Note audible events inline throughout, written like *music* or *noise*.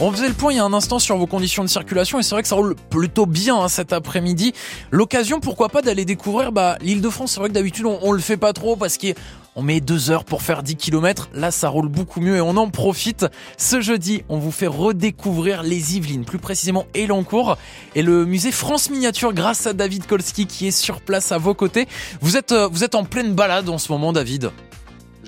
On faisait le point il y a un instant sur vos conditions de circulation et c'est vrai que ça roule plutôt bien hein, cet après-midi. L'occasion, pourquoi pas, d'aller découvrir bah, l'île de France. C'est vrai que d'habitude on, on le fait pas trop parce qu'on met deux heures pour faire 10 km. Là, ça roule beaucoup mieux et on en profite. Ce jeudi, on vous fait redécouvrir les Yvelines, plus précisément Elancourt et le musée France Miniature grâce à David Kolski qui est sur place à vos côtés. Vous êtes, euh, vous êtes en pleine balade en ce moment, David?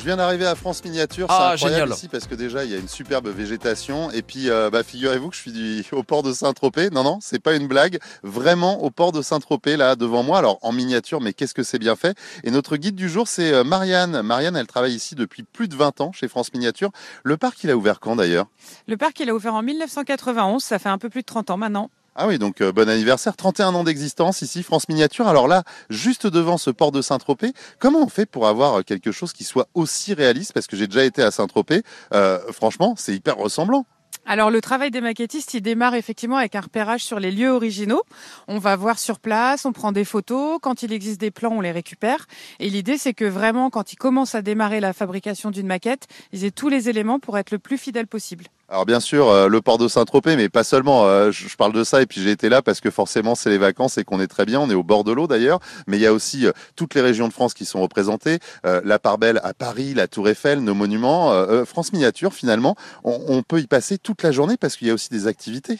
Je viens d'arriver à France Miniature, c'est Ah, incroyable génial. ici parce que déjà il y a une superbe végétation et puis euh, bah, figurez-vous que je suis du- *laughs* au port de Saint-Tropez. Non non, c'est pas une blague, vraiment au port de Saint-Tropez là devant moi. Alors en miniature, mais qu'est-ce que c'est bien fait? Et notre guide du jour c'est euh, Marianne. Marianne, elle travaille ici depuis plus de 20 ans chez France Miniature. Le parc il a ouvert quand d'ailleurs? Le parc, il a ouvert en 1991, ça fait un peu plus de 30 ans maintenant. Ah oui, donc euh, bon anniversaire, 31 ans d'existence ici, France Miniature. Alors là, juste devant ce port de Saint-Tropez, comment on fait pour avoir euh, quelque chose qui soit aussi réaliste? Parce que j'ai déjà été à Saint-Tropez, Euh, franchement, c'est hyper ressemblant. Alors le travail des maquettistes, il démarre effectivement avec un repérage sur les lieux originaux. On va voir sur place, on prend des photos. Quand il existe des plans, on les récupère. Et l'idée, c'est que vraiment, quand ils commencent à démarrer la fabrication d'une maquette, ils aient tous les éléments pour être le plus fidèle possible. Alors bien sûr, euh, le port de Saint-Tropez, mais pas seulement. euh, je, parle de ça et puis j'ai été là parce que forcément c'est les vacances et qu'on est très bien. On est au bord de l'eau d'ailleurs, mais il y a aussi euh, toutes les régions de France qui sont représentées. La part belle à Paris, la Tour Eiffel, nos monuments. France Miniature, finalement, on, peut y passer toute la journée parce qu'il y a aussi des activités.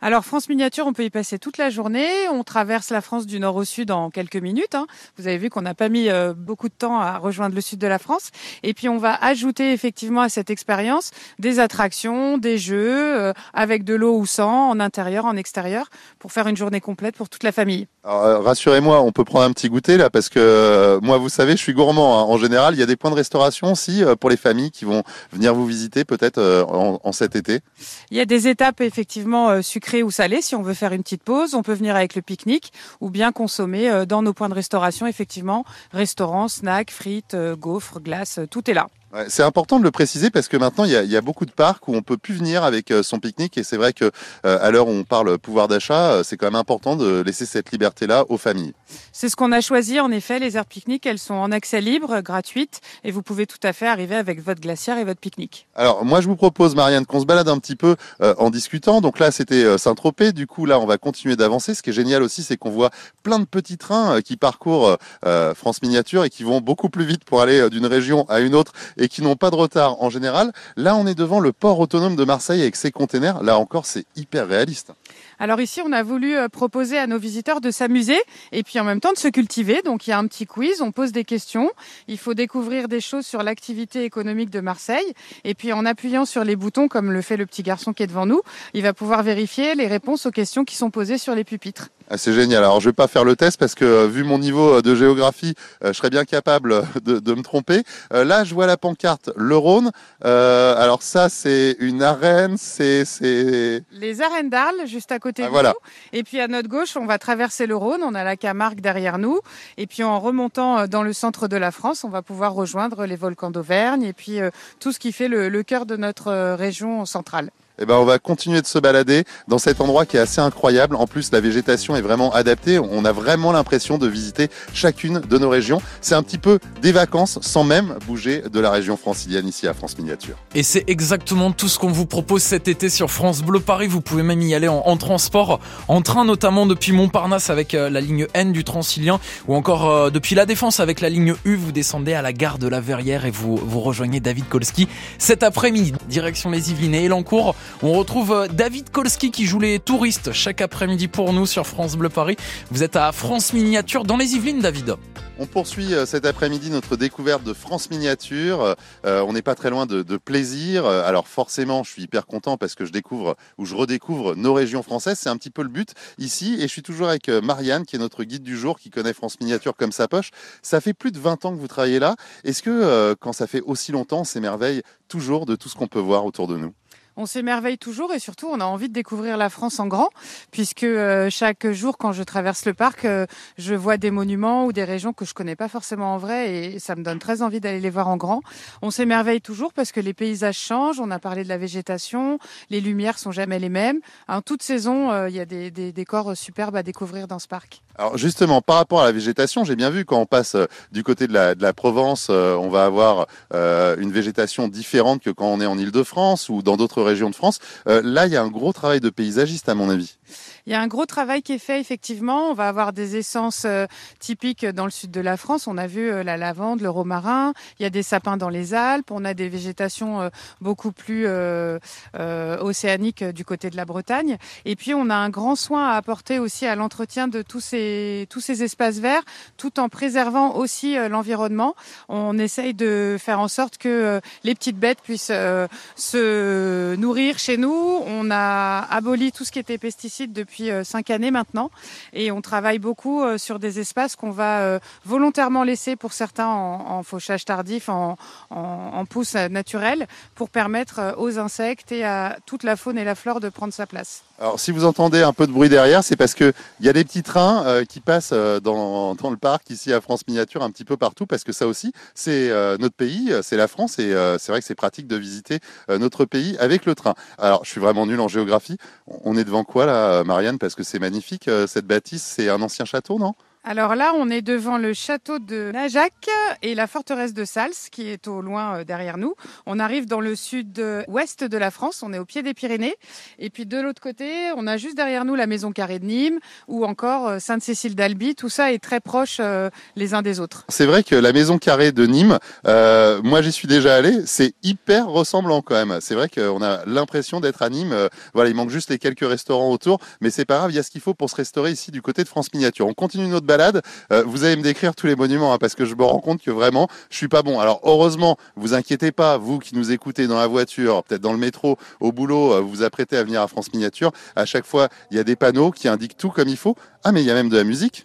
Alors France Miniature, on peut y passer toute la journée. On traverse la France du nord au sud en quelques minutes. hein. Vous avez vu qu'on n'a pas mis beaucoup de temps à rejoindre le sud de la France. Et puis on va ajouter effectivement à cette expérience des attractions, des jeux, euh, avec de l'eau ou sans, en intérieur, en extérieur, pour faire une journée complète pour toute la famille. Euh, rassurez-moi, on peut prendre un petit goûter là parce que euh, moi, vous savez, je suis gourmand. hein. En général, il y a des points de restauration aussi pour les familles qui vont venir vous visiter peut-être en, en cet été. Il y a des étapes effectivement sucrées ou salées. Si on veut faire une petite pause, on peut venir avec le pique-nique ou bien consommer dans nos points de restauration effectivement restaurants, snacks, frites, gaufres, glaces, tout est là. Ouais, c'est important de le préciser parce que maintenant il y a, il y a beaucoup de parcs où on peut plus venir avec euh, son pique-nique et c'est vrai que euh, à l'heure où on parle pouvoir d'achat, euh, c'est quand même important de laisser cette liberté-là aux familles. C'est ce qu'on a choisi en effet. Les aires pique-nique, elles sont en accès libre, gratuites, et vous pouvez tout à fait arriver avec votre glacière et votre pique-nique. Alors moi je vous propose Marianne qu'on se balade un petit peu euh, en discutant. Donc là c'était Saint-Tropez, du coup là on va continuer d'avancer. Ce qui est génial aussi c'est qu'on voit plein de petits trains qui parcourent euh, France Miniature et qui vont beaucoup plus vite pour aller d'une région à une autre et qui n'ont pas de retard en général. Là on est devant le port autonome de Marseille avec ses containers. Là encore c'est hyper réaliste. Alors ici, on a voulu euh, proposer à nos visiteurs de s'amuser et puis en même temps de se cultiver. Donc il y a un petit quiz, on pose des questions. Il faut découvrir des choses sur l'activité économique de Marseille. Et puis en appuyant sur les boutons, comme le fait le petit garçon qui est devant nous, il va pouvoir vérifier les réponses aux questions qui sont posées sur les pupitres. Ah, c'est génial. Alors, je vais pas faire le test parce que euh, vu mon niveau euh, de géographie, euh, je serais bien capable de, de me tromper. Là, je vois la pancarte le Rhône. Euh, alors ça, c'est une arène. C'est Les arènes d'Arles, juste à côté Ah, de voilà. nous. Et puis à notre gauche, on va traverser le Rhône. On a la Camargue derrière nous. Et puis en remontant dans le centre de la France, on va pouvoir rejoindre les volcans d'Auvergne et puis tout ce qui fait le, le cœur de notre région centrale. Eh ben, on va continuer de se balader dans cet endroit qui est assez incroyable. En plus, la végétation est vraiment adaptée. On a vraiment l'impression de visiter chacune de nos régions. C'est un petit peu des vacances sans même bouger de la région francilienne ici à France Miniature. Et c'est exactement tout ce qu'on vous propose cet été sur France Bleu Paris. Vous pouvez même y aller en, transport, en train notamment depuis Montparnasse avec euh, la ligne N du Transilien ou encore euh, depuis La Défense avec la ligne U. Vous descendez à la gare de la Verrière et vous, vous rejoignez David Kolski cet après-midi. Direction les Yvelines et Elancourt. On retrouve euh, David Kolski qui joue les touristes chaque après-midi pour nous sur France Bleu Paris. Vous êtes à France Miniature dans les Yvelines, David. On poursuit euh, cet après-midi notre découverte de France Miniature. Euh, on n'est pas très loin de, plaisir. Alors forcément, je suis hyper content parce que je découvre ou je redécouvre nos régions françaises. C'est un petit peu le but ici. Et je suis toujours avec Marianne, qui est notre guide du jour, qui connaît France Miniature comme sa poche. Ça fait plus de 20 ans que vous travaillez là. Est-ce que quand ça fait aussi longtemps, on s'émerveille toujours de tout ce qu'on peut voir autour de nous? On s'émerveille toujours et surtout on a envie de découvrir la France en grand puisque euh, chaque jour quand je traverse le parc, euh, je vois des monuments ou des régions que je connais pas forcément en vrai et ça me donne très envie d'aller les voir en grand. On s'émerveille toujours parce que les paysages changent, on a parlé de la végétation, les lumières sont jamais les mêmes. En toute saison, euh, il y a des, des décors superbes à découvrir dans ce parc. Alors justement, par rapport à la végétation, j'ai bien vu quand on passe euh, du côté de la, Provence, euh, on va avoir euh, une végétation différente que quand on est en Île-de-France ou dans d'autres régions de France. là, il y a un gros travail de paysagiste à mon avis. Il y a un gros travail qui est fait effectivement. On va avoir des essences typiques dans le sud de la France. On a vu la lavande, le romarin. Il y a des sapins dans les Alpes. On a des végétations beaucoup plus océaniques du côté de la Bretagne. Et puis on a un grand soin à apporter aussi à l'entretien de tous ces tous ces espaces verts, tout en préservant aussi euh, l'environnement. On essaye de faire en sorte que euh, les petites bêtes puissent euh, se nourrir chez nous. On a aboli tout ce qui était pesticides depuis cinq années maintenant, et on travaille beaucoup sur des espaces qu'on va volontairement laisser pour certains en, fauchage tardif, en, en, pousse naturelle, pour permettre aux insectes et à toute la faune et la flore de prendre sa place. Alors, si vous entendez un peu de bruit derrière, c'est parce qu'il y a des petits trains euh, qui passent euh, dans, le parc, ici à France Miniature, un petit peu partout, parce que ça aussi, c'est euh, notre pays, c'est la France, et c'est vrai que c'est pratique de visiter notre pays avec le train. Alors, je suis vraiment nul en géographie. On est devant quoi, là, Marianne? Parce que c'est magnifique, cette bâtisse, c'est un ancien château, non? Alors là, on est devant le château de Najac et la forteresse de Sals, qui est au loin euh, derrière nous. On arrive dans le sud-ouest de la France, on est au pied des Pyrénées. Et puis de l'autre côté, on a juste derrière nous la maison carrée de Nîmes ou encore euh, Sainte-Cécile d'Albi. Tout ça est très proche euh, les uns des autres. C'est vrai que la maison carrée de Nîmes, moi j'y suis déjà allé, c'est hyper ressemblant quand même. C'est vrai qu'on a l'impression d'être à Nîmes. voilà, il manque juste les quelques restaurants autour, mais c'est pas grave, il y a ce qu'il faut pour se restaurer ici du côté de France Miniature. On continue notre Euh, vous allez me décrire tous les monuments hein, parce que je me rends compte que vraiment, je suis pas bon. Alors heureusement, vous inquiétez pas, vous qui nous écoutez dans la voiture, peut-être dans le métro, au boulot, euh, vous vous apprêtez à venir à France Miniature. À chaque fois, il y a des panneaux qui indiquent tout comme il faut. Ah, mais il y a même de la musique.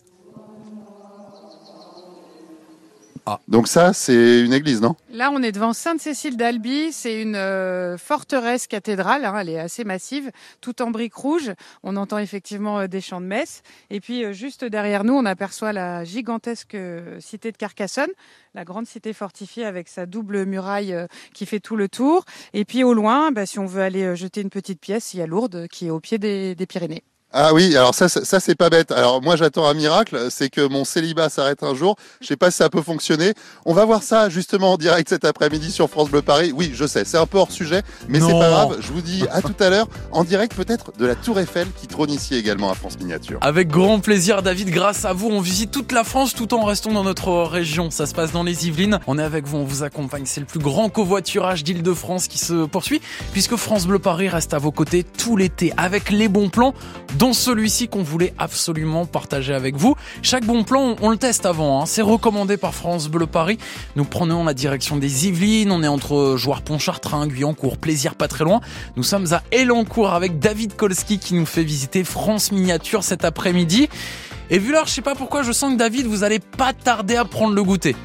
Ah. Donc ça, c'est une église, non? Là, on est devant Sainte-Cécile d'Albi. C'est une euh, forteresse cathédrale. Hein, elle est assez massive, tout en briques rouges. On entend effectivement euh, des chants de messe. Et puis, euh, juste derrière nous, on aperçoit la gigantesque cité de Carcassonne, la grande cité fortifiée avec sa double muraille qui fait tout le tour. Et puis, au loin, bah, si on veut aller jeter une petite pièce, il y a Lourdes qui est au pied des Pyrénées. Ah oui, alors ça, ça, c'est pas bête. Alors moi j'attends un miracle, c'est que mon célibat s'arrête un jour. Je sais pas si ça peut fonctionner. On va voir ça justement en direct cet après-midi sur France Bleu Paris. Oui, je sais, c'est un peu hors sujet, mais c'est pas grave. Je vous dis à tout à l'heure en direct peut-être de la Tour Eiffel qui trône ici également à France Miniature. Avec grand plaisir, David. Grâce à vous, on visite toute la France tout en restant dans notre région. Ça se passe dans les Yvelines. On est avec vous, on vous accompagne. C'est le plus grand covoiturage d'Île-de-France qui se poursuit puisque France Bleu Paris reste à vos côtés tout l'été avec les bons plans, celui-ci qu'on voulait absolument partager avec vous. Chaque bon plan, on, le teste avant. Hein. C'est recommandé par France Bleu Paris. Nous prenons la direction des Yvelines. On est entre Joueur Pontchartrain, Guyancourt, Plaisir pas très loin. Nous sommes à Elancourt avec David Kolski qui nous fait visiter France Miniature cet après-midi. Et vu l'heure, je sais pas pourquoi, je sens que David, vous allez pas tarder à prendre le goûter.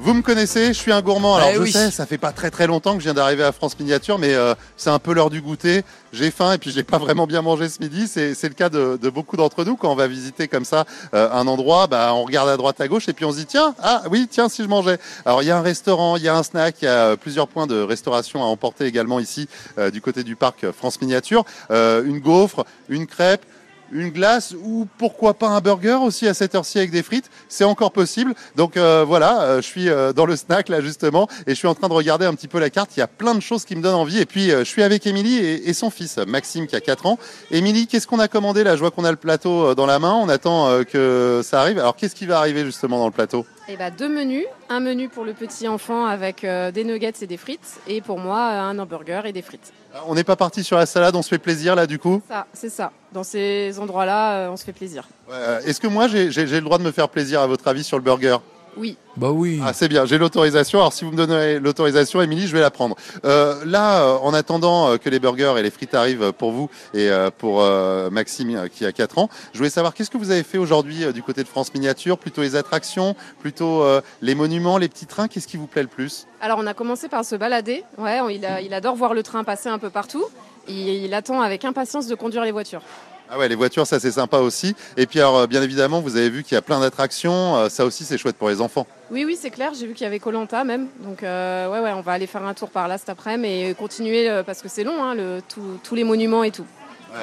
Vous me connaissez, je suis un gourmand. Alors eh je sais, ça fait pas très très longtemps que je viens d'arriver à France Miniature, mais euh, c'est un peu l'heure du goûter. J'ai faim et puis j'ai pas vraiment bien mangé ce midi. C'est le cas de, beaucoup d'entre nous quand on va visiter comme ça euh, un endroit. Bah, on regarde à droite à gauche et puis on se dit tiens, ah oui, tiens si je mangeais. Alors il y a un restaurant, il y a un snack, il y a plusieurs points de restauration à emporter également ici euh, du côté du parc France Miniature. une gaufre, une crêpe une glace ou pourquoi pas un burger aussi à cette heure-ci avec des frites, c'est encore possible. Donc euh, voilà, euh, je suis euh, dans le snack là justement et je suis en train de regarder un petit peu la carte. Il y a plein de choses qui me donnent envie. Et puis je suis avec Émilie et, son fils Maxime qui a 4 ans. Émilie, qu'est-ce qu'on a commandé là? Je vois qu'on a le plateau dans la main. On attend que ça arrive. Alors qu'est-ce qui va arriver justement dans le plateau? Eh ben, deux menus. Un menu pour le petit enfant avec des nuggets et des frites. Et pour moi, un hamburger et des frites. On n'est pas parti sur la salade, on se fait plaisir là du coup? Ça, c'est ça. Dans ces endroits-là, on se fait plaisir. Est-ce que moi j'ai le droit de me faire plaisir à votre avis sur le burger? Oui. Bah oui. Ah, c'est bien, j'ai l'autorisation. Alors si vous me donnez l'autorisation, Émilie, je vais la prendre. Euh, là, euh, en attendant euh, que les burgers et les frites arrivent pour vous et pour Maxime qui a 4 ans, je voulais savoir qu'est-ce que vous avez fait aujourd'hui du côté de France Miniature? Plutôt les attractions, plutôt les monuments, les petits trains? Qu'est-ce qui vous plaît le plus? Alors on a commencé par se balader. Ouais, il, adore voir le train passer un peu partout. il attend avec impatience de conduire les voitures. Ah ouais, les voitures, ça c'est sympa aussi. Et puis alors, bien évidemment, vous avez vu qu'il y a plein d'attractions. Euh, ça aussi, c'est chouette pour les enfants. Oui, oui, c'est clair. J'ai vu qu'il y avait Colanta même. Donc euh, ouais, ouais, on va aller faire un tour par là cet après-midi et continuer euh, parce que c'est long, hein, tous les monuments et tout.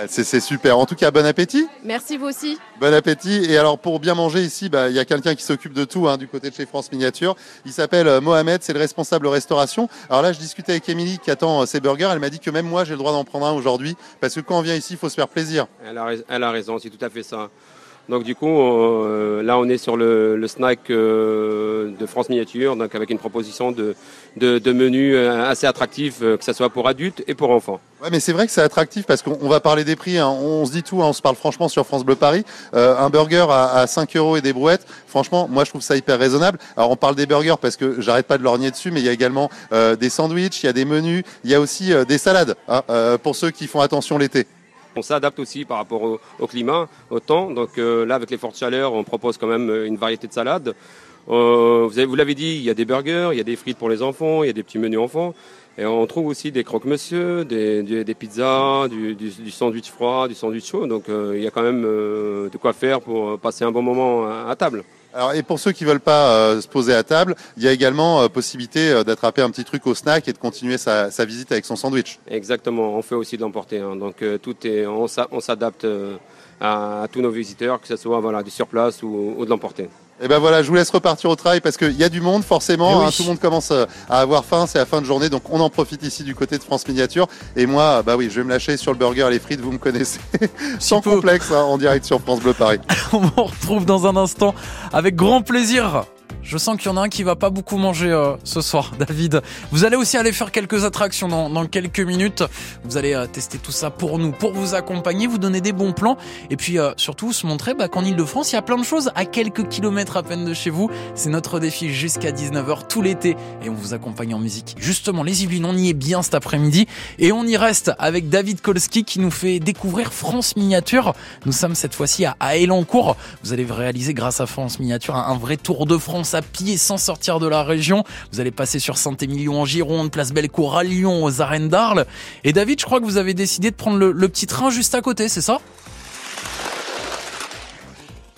C'est super. En tout cas, bon appétit. Merci vous aussi. Bon appétit. Et alors, pour bien manger ici, bah, il y a quelqu'un qui s'occupe de tout hein, du côté de chez France Miniature. Il s'appelle euh, Mohamed, c'est le responsable restauration. Alors là, je discutais avec Émilie qui attend euh, ses burgers. Elle m'a dit que même moi, j'ai le droit d'en prendre un aujourd'hui parce que quand on vient ici, il faut se faire plaisir. Elle a, elle a raison, c'est tout à fait ça. Donc du coup, euh, là on est sur le, snack euh, de France Miniature, donc avec une proposition de, de, menus euh, assez attractif, que ce soit pour adultes et pour enfants. Ouais, mais c'est vrai que c'est attractif parce qu'on va parler des prix. Hein. On se dit tout, hein. on se parle franchement sur France Bleu Paris. un burger à, 5 euros et des brouettes, franchement, moi je trouve ça hyper raisonnable. Alors on parle des burgers parce que j'arrête pas de lorgner dessus, mais il y a également des sandwichs, il y a des menus, il y a aussi des salades hein, pour ceux qui font attention l'été. On s'adapte aussi par rapport au, climat, au temps. Donc euh, là, avec les fortes chaleurs, on propose quand même une variété de salades. Euh, vous l'avez dit, il y a des burgers, il y a des frites pour les enfants, il y a des petits menus enfants. Et on trouve aussi des croque-monsieur, des, pizzas, du, sandwich froid, du sandwich chaud. Donc euh, il y a quand même de quoi faire pour passer un bon moment à table. Alors, et pour ceux qui veulent pas euh, se poser à table, il y a également euh, possibilité euh, d'attraper un petit truc au snack et de continuer sa, visite avec son sandwich. Exactement, on fait aussi de l'emporter. Hein. Donc tout est, on s'adapte à, tous nos visiteurs, que ce soit voilà, du sur place ou, ou de l'emporter. Et ben voilà, je vous laisse repartir au travail parce qu'il y a du monde forcément. Eh hein, tout le monde commence euh, à avoir faim, c'est la fin de journée, donc on en profite ici du côté de France Miniature. Et moi, bah oui, je vais me lâcher sur le burger et les frites, vous me connaissez, *laughs* sans complexe, hein, en direct sur France Bleu Paris. *laughs* on vous retrouve dans un instant avec grand plaisir je sens qu'il y en a un qui va pas beaucoup manger euh, ce soir, *laughs* David. Vous allez aussi aller faire quelques attractions dans, quelques minutes. Vous allez euh, tester tout ça pour nous, pour vous accompagner, vous donner des bons plans et puis euh, surtout se montrer bah, qu'en Ile-de-France, il y a plein de choses à quelques kilomètres à peine de chez vous. C'est notre défi jusqu'à 19h tout l'été et on vous accompagne en musique. Justement, les Yvelines, on y est bien cet après-midi et on y reste avec David Kolski qui nous fait découvrir France Miniature. Nous sommes cette fois-ci à Elancourt. Vous allez réaliser grâce à France Miniature un vrai tour de France à pied sans sortir de la région. Vous allez passer sur Saint-Émilion en Gironde, place Bellecour à Lyon, aux arènes d'Arles. Et David, je crois que vous avez décidé de prendre le, petit train juste à côté, c'est ça?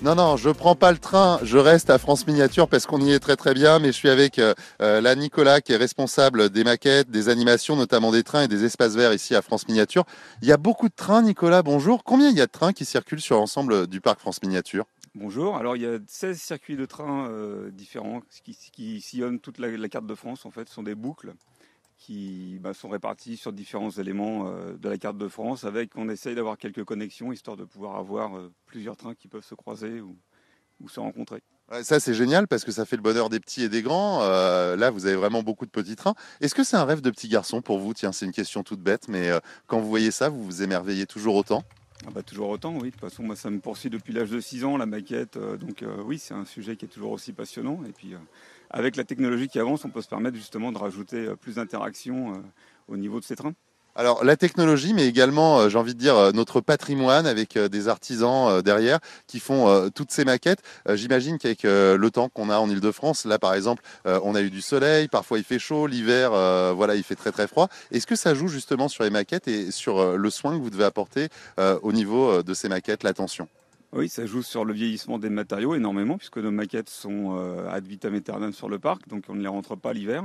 Non, non, je prends pas le train, je reste à France Miniature parce qu'on y est très très bien, mais je suis avec euh, euh, la Nicolas qui est responsable des maquettes, des animations, notamment des trains et des espaces verts ici à France Miniature. Il y a beaucoup de trains, Nicolas, bonjour. Combien il y a de trains qui circulent sur l'ensemble du parc France Miniature? Bonjour, alors il y a 16 circuits de train euh, différents qui, sillonnent toute la, carte de France. En fait, ce sont des boucles qui bah, sont réparties sur différents éléments euh, de la carte de France. Avec, on essaye d'avoir quelques connexions histoire de pouvoir avoir euh, plusieurs trains qui peuvent se croiser ou, se rencontrer. ça c'est génial parce que ça fait le bonheur des petits et des grands. là, vous avez vraiment beaucoup de petits trains. Est-ce que c'est un rêve de petit garçon pour vous? Tiens, c'est une question toute bête, mais quand vous voyez ça, vous vous émerveillez toujours autant? Ah bah, toujours autant, oui. De toute façon, moi, ça me poursuit depuis l'âge de 6 ans, la maquette. Euh, donc, euh, oui, c'est un sujet qui est toujours aussi passionnant. Et puis, euh, avec la technologie qui avance, on peut se permettre justement de rajouter plus d'interactions au niveau de ces trains. Alors la technologie, mais également, euh, j'ai envie de dire, euh, notre patrimoine avec euh, des artisans derrière qui font toutes ces maquettes. J'imagine qu'avec le temps qu'on a en Ile-de-France, là par exemple, on a eu du soleil, parfois il fait chaud, l'hiver, voilà, il fait très très froid. Est-ce que ça joue justement sur les maquettes et sur le soin que vous devez apporter au niveau de ces maquettes, l'attention? Oui, ça joue sur le vieillissement des matériaux énormément, puisque nos maquettes sont euh, ad vitam aeternam sur le parc, donc on ne les rentre pas l'hiver.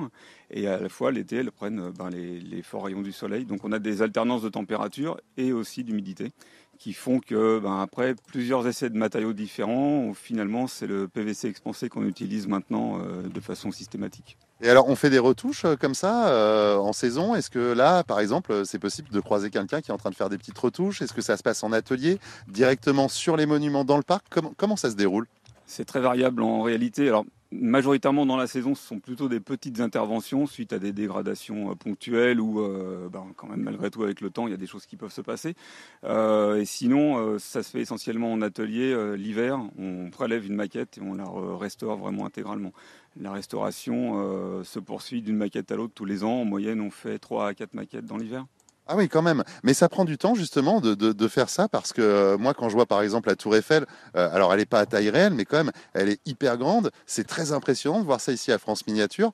Et à la fois, l'été, elles prennent euh, ben, les, forts rayons du soleil. Donc on a des alternances de température et aussi d'humidité qui font que, ben, après plusieurs essais de matériaux différents, finalement, c'est le PVC expansé qu'on utilise maintenant euh, de façon systématique. Et alors, on fait des retouches euh, comme ça euh, en saison Est-ce que là, par exemple, c'est possible de croiser quelqu'un qui est en train de faire des petites retouches? Est-ce que ça se passe en atelier, directement sur les monuments dans le parc? Comment, ça se déroule? C'est très variable en réalité. Alors, majoritairement dans la saison, ce sont plutôt des petites interventions suite à des dégradations euh, ponctuelles ou ben, quand même malgré tout avec le temps, il y a des choses qui peuvent se passer. et sinon, ça se fait essentiellement en atelier l'hiver. On prélève une maquette et on la restaure vraiment intégralement. La restauration euh, se poursuit d'une maquette à l'autre tous les ans. En moyenne, on fait 3 à 4 maquettes dans l'hiver. Ah oui, quand même. Mais ça prend du temps justement de, faire ça parce que euh, moi, quand je vois par exemple la Tour Eiffel, euh, alors elle n'est pas à taille réelle, mais quand même, elle est hyper grande. C'est très impressionnant de voir ça ici à France Miniature.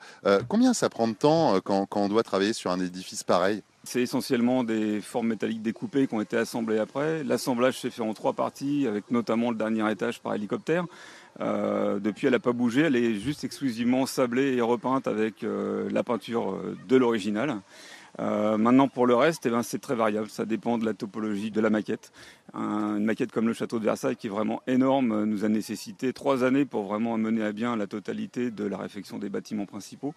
combien ça prend de temps quand, quand, on doit travailler sur un édifice pareil? C'est essentiellement des formes métalliques découpées qui ont été assemblées après. L'assemblage s'est fait en trois parties, avec notamment le dernier étage par hélicoptère. Euh, depuis, elle n'a pas bougé. Elle est juste exclusivement sablée et repeinte avec euh, la peinture euh, de l'original. maintenant, pour le reste, eh ben, c'est très variable. Ça dépend de la topologie de la maquette. une maquette comme le château de Versailles, qui est vraiment énorme, nous a nécessité trois années pour vraiment mener à bien la totalité de la réfection des bâtiments principaux.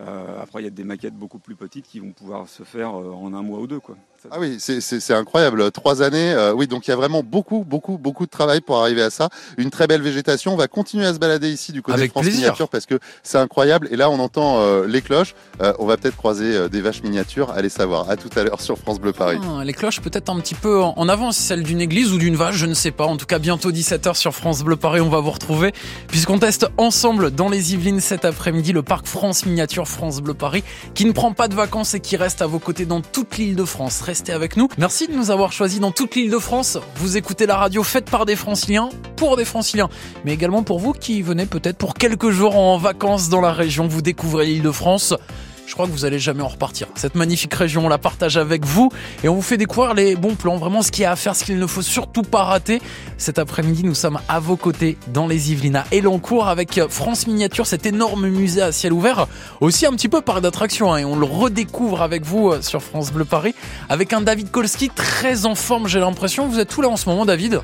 Euh, après, il y a des maquettes beaucoup plus petites qui vont pouvoir se faire euh, en un mois ou deux. Quoi. Ah oui, c'est incroyable. Trois années, euh, oui, donc il y a vraiment beaucoup, beaucoup, beaucoup de travail pour arriver à ça. Une très belle végétation. On va continuer à se balader ici du côté de France Miniature parce que c'est incroyable. Et là, on entend les cloches. on va peut-être croiser des vaches miniatures. Allez savoir. À tout à l'heure sur France Bleu Paris. Ah, les cloches peut-être un petit peu en avant, celle d'une église ou d'une vache, je ne sais pas. En tout cas, bientôt 17h sur France Bleu Paris, on va vous retrouver puisqu'on teste ensemble dans les Yvelines cet après-midi le parc France Miniature France Bleu Paris qui ne prend pas de vacances et qui reste à vos côtés dans toute l'île de France. Restez avec nous. Merci de nous avoir choisis dans toute l'île de France. Vous écoutez la radio faite par des franciliens, pour des franciliens, mais également pour vous qui venez peut-être pour quelques jours en vacances dans la région. Vous découvrez l'île de France je crois que vous allez jamais en repartir. Cette magnifique région, on la partage avec vous et on vous fait découvrir les bons plans, vraiment ce qu'il y a à faire, ce qu'il ne faut surtout pas rater. Cet après-midi, nous sommes à vos côtés dans les Yvelines à Elancourt avec France Miniature, cet énorme musée à ciel ouvert, aussi un petit peu par d'attraction hein, et on le redécouvre avec vous euh, sur France Bleu Paris avec un David Kolski très en forme, j'ai l'impression. Vous êtes tout là en ce moment, David?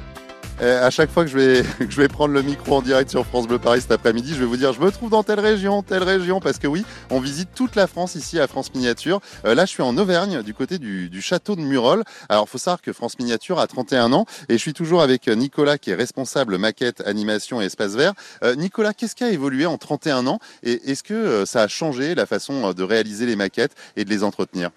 À chaque fois que je, vais, *laughs* je vais prendre le micro en direct sur France Bleu Paris cet après-midi, je vais vous dire je me trouve dans telle région, telle région, parce que oui, on visite toute la France ici à France Miniature. Euh, là, je suis en Auvergne, du côté du, château de Murol. Alors, faut savoir que France Miniature a 31 ans et je suis toujours avec Nicolas qui est responsable maquette, animation et espace vert. Euh, Nicolas, qu'est-ce qui a évolué en 31 ans et est-ce que euh, ça a changé la façon de réaliser les maquettes et de les entretenir?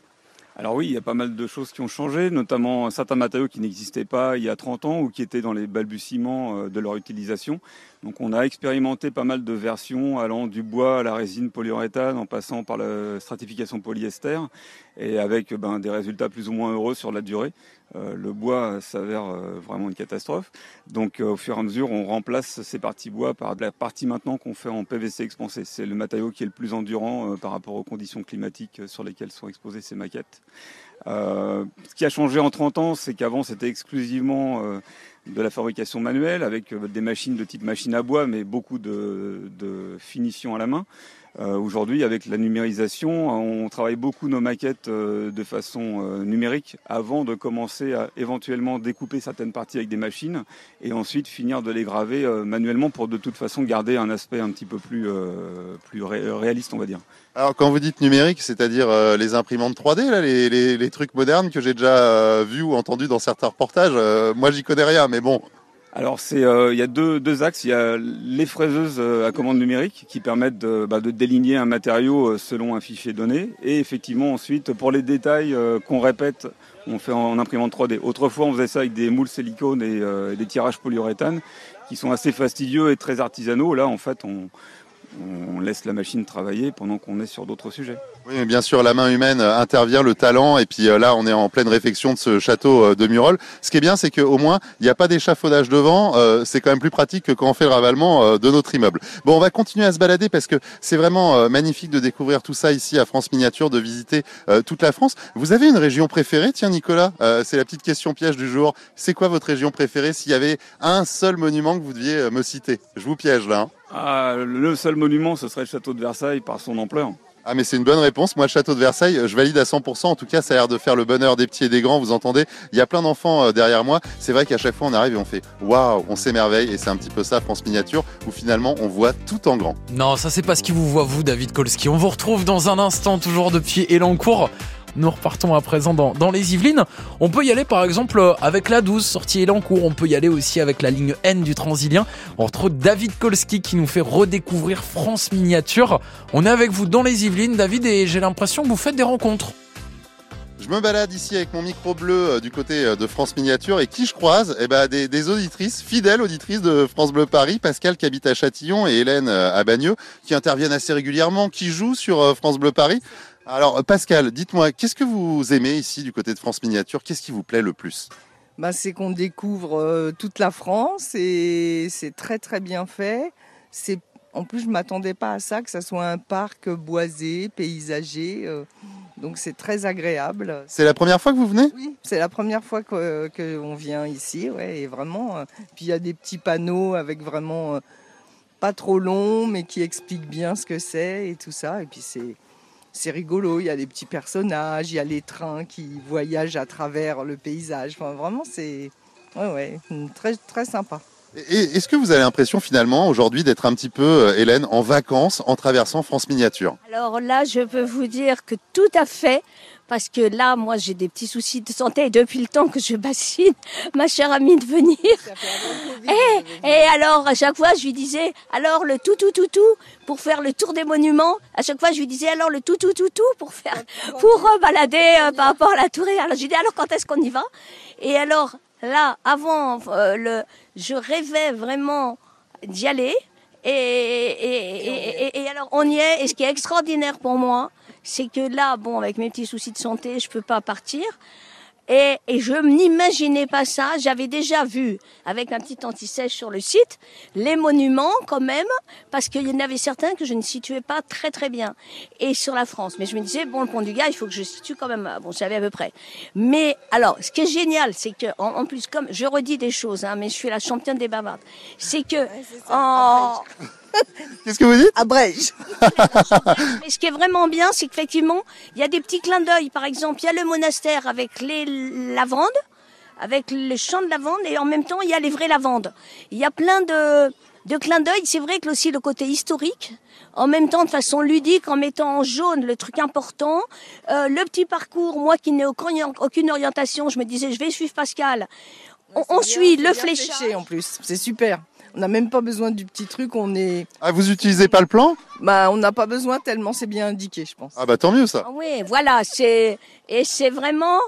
Alors oui, il y a pas mal de choses qui ont changé, notamment certains matériaux qui n'existaient pas il y a 30 ans ou qui étaient dans les balbutiements euh, de leur utilisation. Donc on a expérimenté pas mal de versions allant du bois à la résine polyuréthane en passant par la stratification polyester et avec ben, des résultats plus ou moins heureux sur la durée. Euh, le bois s'avère euh, vraiment une catastrophe. Donc au fur et à mesure, on remplace ces parties bois par la partie maintenant qu'on fait en PVC expansé. C'est le matériau qui est le plus endurant par rapport aux conditions climatiques sur lesquelles sont exposées ces maquettes. Euh, ce qui a changé en 30 ans, c'est qu'avant c'était exclusivement euh, de la fabrication manuelle avec euh, des machines de type machine à bois, mais beaucoup de, de finition à la main. Euh, aujourd'hui, avec la numérisation, on travaille beaucoup nos maquettes euh, de façon euh, numérique avant de commencer à éventuellement découper certaines parties avec des machines et ensuite finir de les graver manuellement pour de toute façon garder un aspect un petit peu plus, plus réaliste, on va dire. Alors quand vous dites numérique, c'est-à-dire les imprimantes 3D, là, les, les, les trucs modernes que j'ai déjà vus ou entendus dans certains reportages, moi j'y connais rien, mais bon, alors c'est, euh, il y a deux, deux, axes. Il y a les fraiseuses euh, à commande numérique qui permettent de, bah, déligner un matériau euh, selon un fichier donné. Et effectivement ensuite pour les détails qu'on répète, on fait en imprimante 3D. Autrefois on faisait ça avec des moules silicone et des tirages polyuréthane qui sont assez fastidieux et très artisanaux. Là en fait on, on laisse la machine travailler pendant qu'on est sur d'autres sujets. Oui, mais bien sûr, la main humaine intervient, le talent, et puis euh, là, on est en pleine réflexion de ce château euh, de Murol. Ce qui est bien, c'est qu'au moins, il n'y a pas d'échafaudage devant. Euh, c'est quand même plus pratique que quand on fait le ravalement de notre immeuble. Bon, on va continuer à se balader parce que c'est vraiment magnifique de découvrir tout ça ici à France Miniature, de visiter toute la France. Vous avez une région préférée Tiens, Nicolas, c'est la petite question piège du jour. C'est quoi votre région préférée s'il y avait un seul monument que vous deviez me citer? Je vous piège là. Hein. Ah, le seul monument, ce serait le château de Versailles par son ampleur. Ah mais c'est une bonne réponse. Moi le château de Versailles, je valide à 100%. En tout cas, ça a l'air de faire le bonheur des petits et des grands. Vous entendez Il y a plein d'enfants euh, derrière moi. C'est vrai qu'à chaque fois on arrive et on fait waouh, on s'émerveille et c'est un petit peu ça France miniature où finalement on voit tout en grand. Non, ça c'est pas ce qui vous voit vous, David Kolski. On vous retrouve dans un instant toujours depuis Elancourt. Nous repartons à présent dans, les Yvelines. On peut y aller par exemple avec la 12 sortie Elancourt. On peut y aller aussi avec la ligne N du Transilien. On retrouve David Kolski qui nous fait redécouvrir France Miniature. On est avec vous dans les Yvelines, David, et j'ai l'impression que vous faites des rencontres. Je me balade ici avec mon micro bleu euh, du côté euh, de France Miniature et qui je croise? Eh ben, des, auditrices, fidèles auditrices de France Bleu Paris, Pascal qui habite à Châtillon et Hélène euh, à Bagneux, qui interviennent assez régulièrement, qui jouent sur France Bleu Paris. Alors Pascal, dites-moi, qu'est-ce que vous aimez ici du côté de France Miniature? Qu'est-ce qui vous plaît le plus? Bah, C'est qu'on découvre euh, toute la France et c'est très très bien fait. C'est en plus, je ne m'attendais pas à ça, que ça soit un parc boisé, paysager. Euh, donc c'est très agréable. C'est la première fois que vous venez? Oui, c'est la première fois qu'on vient ici. Ouais, et vraiment, euh, puis il y a des petits panneaux avec vraiment pas trop longs, mais qui expliquent bien ce que c'est et tout ça. Et puis c'est c'est rigolo. Il y a des petits personnages, il y a les trains qui voyagent à travers le paysage. Vraiment, c'est très, très sympa. Est-ce que vous avez l'impression finalement aujourd'hui d'être un petit peu, euh, Hélène, en vacances en traversant France Miniature? Alors là, je peux vous dire que tout à fait, parce que là, moi, j'ai des petits soucis de santé et depuis le temps que je bassine *laughs* ma chère amie de venir. Et, et alors, à chaque fois, je lui disais, alors le tout, tout, tout, tout, pour faire le tour des monuments. À chaque fois, je lui disais, alors le tout, tout, tout, tout, pour faire, pour balader euh, par rapport à la tour. Alors, je lui dis, alors quand est-ce qu'on y va? Et alors, là, avant, euh, le, je rêvais vraiment d'y aller. Et, et, et, et, alors, on y est. Et ce qui est extraordinaire pour moi, c'est que là, bon, avec mes petits soucis de santé, je peux pas partir. Et, et je n'imaginais pas ça. J'avais déjà vu, avec un petit anti-sèche sur le site, les monuments quand même, parce qu'il y en avait certains que je ne situais pas très très bien. Et sur la France. Mais je me disais, bon, le pont du gars, il faut que je situe quand même. Bon, je savais à peu près. Mais alors, ce qui est génial, c'est que, en, en, plus, comme je redis des choses, hein, mais je suis la championne des bavardes, c'est que ouais, en, *laughs* Qu'est-ce que vous dites Abrège. *laughs* Mais ce qui est vraiment bien, c'est qu'effectivement, il y a des petits clins d'œil. Par exemple, il y a le monastère avec les lavandes, avec le champ de lavande, et en même temps, il y a les vraies lavandes. Il y a plein de, de clins d'œil. C'est vrai que aussi le côté historique, en même temps de façon ludique, en mettant en jaune le truc important. Euh, le petit parcours, moi qui n'ai aucune orientation, je me disais, je vais suivre Pascal. On, on bien, suit le fléchage. Fléché, en plus, c'est super. On n'a même pas besoin du petit truc, on est. Ah, vous utilisez pas le plan? Bah, on n'a pas besoin tellement c'est bien indiqué, je pense. Ah bah tant mieux ça. Ah oui, voilà, c'est et c'est vraiment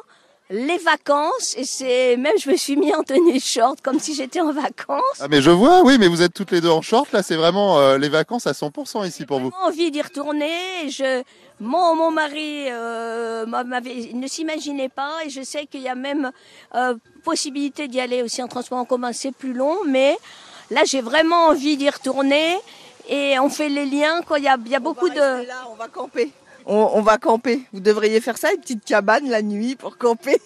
les vacances et c'est même je me suis mis en tenue short comme si j'étais en vacances. Ah mais je vois, oui, mais vous êtes toutes les deux en short là, c'est vraiment euh, les vacances à 100% ici pour vous. J'ai envie d'y retourner. Je mon, mon mari euh, m'avait, ne s'imaginait pas et je sais qu'il y a même euh, possibilité d'y aller aussi en transport en commun. C'est plus long, mais Là, j'ai vraiment envie d'y retourner et on fait les liens. Quoi. Il, y a, il y a beaucoup on va de. Là, on va camper. On, on, va camper. Vous devriez faire ça, une petite cabane la nuit pour camper.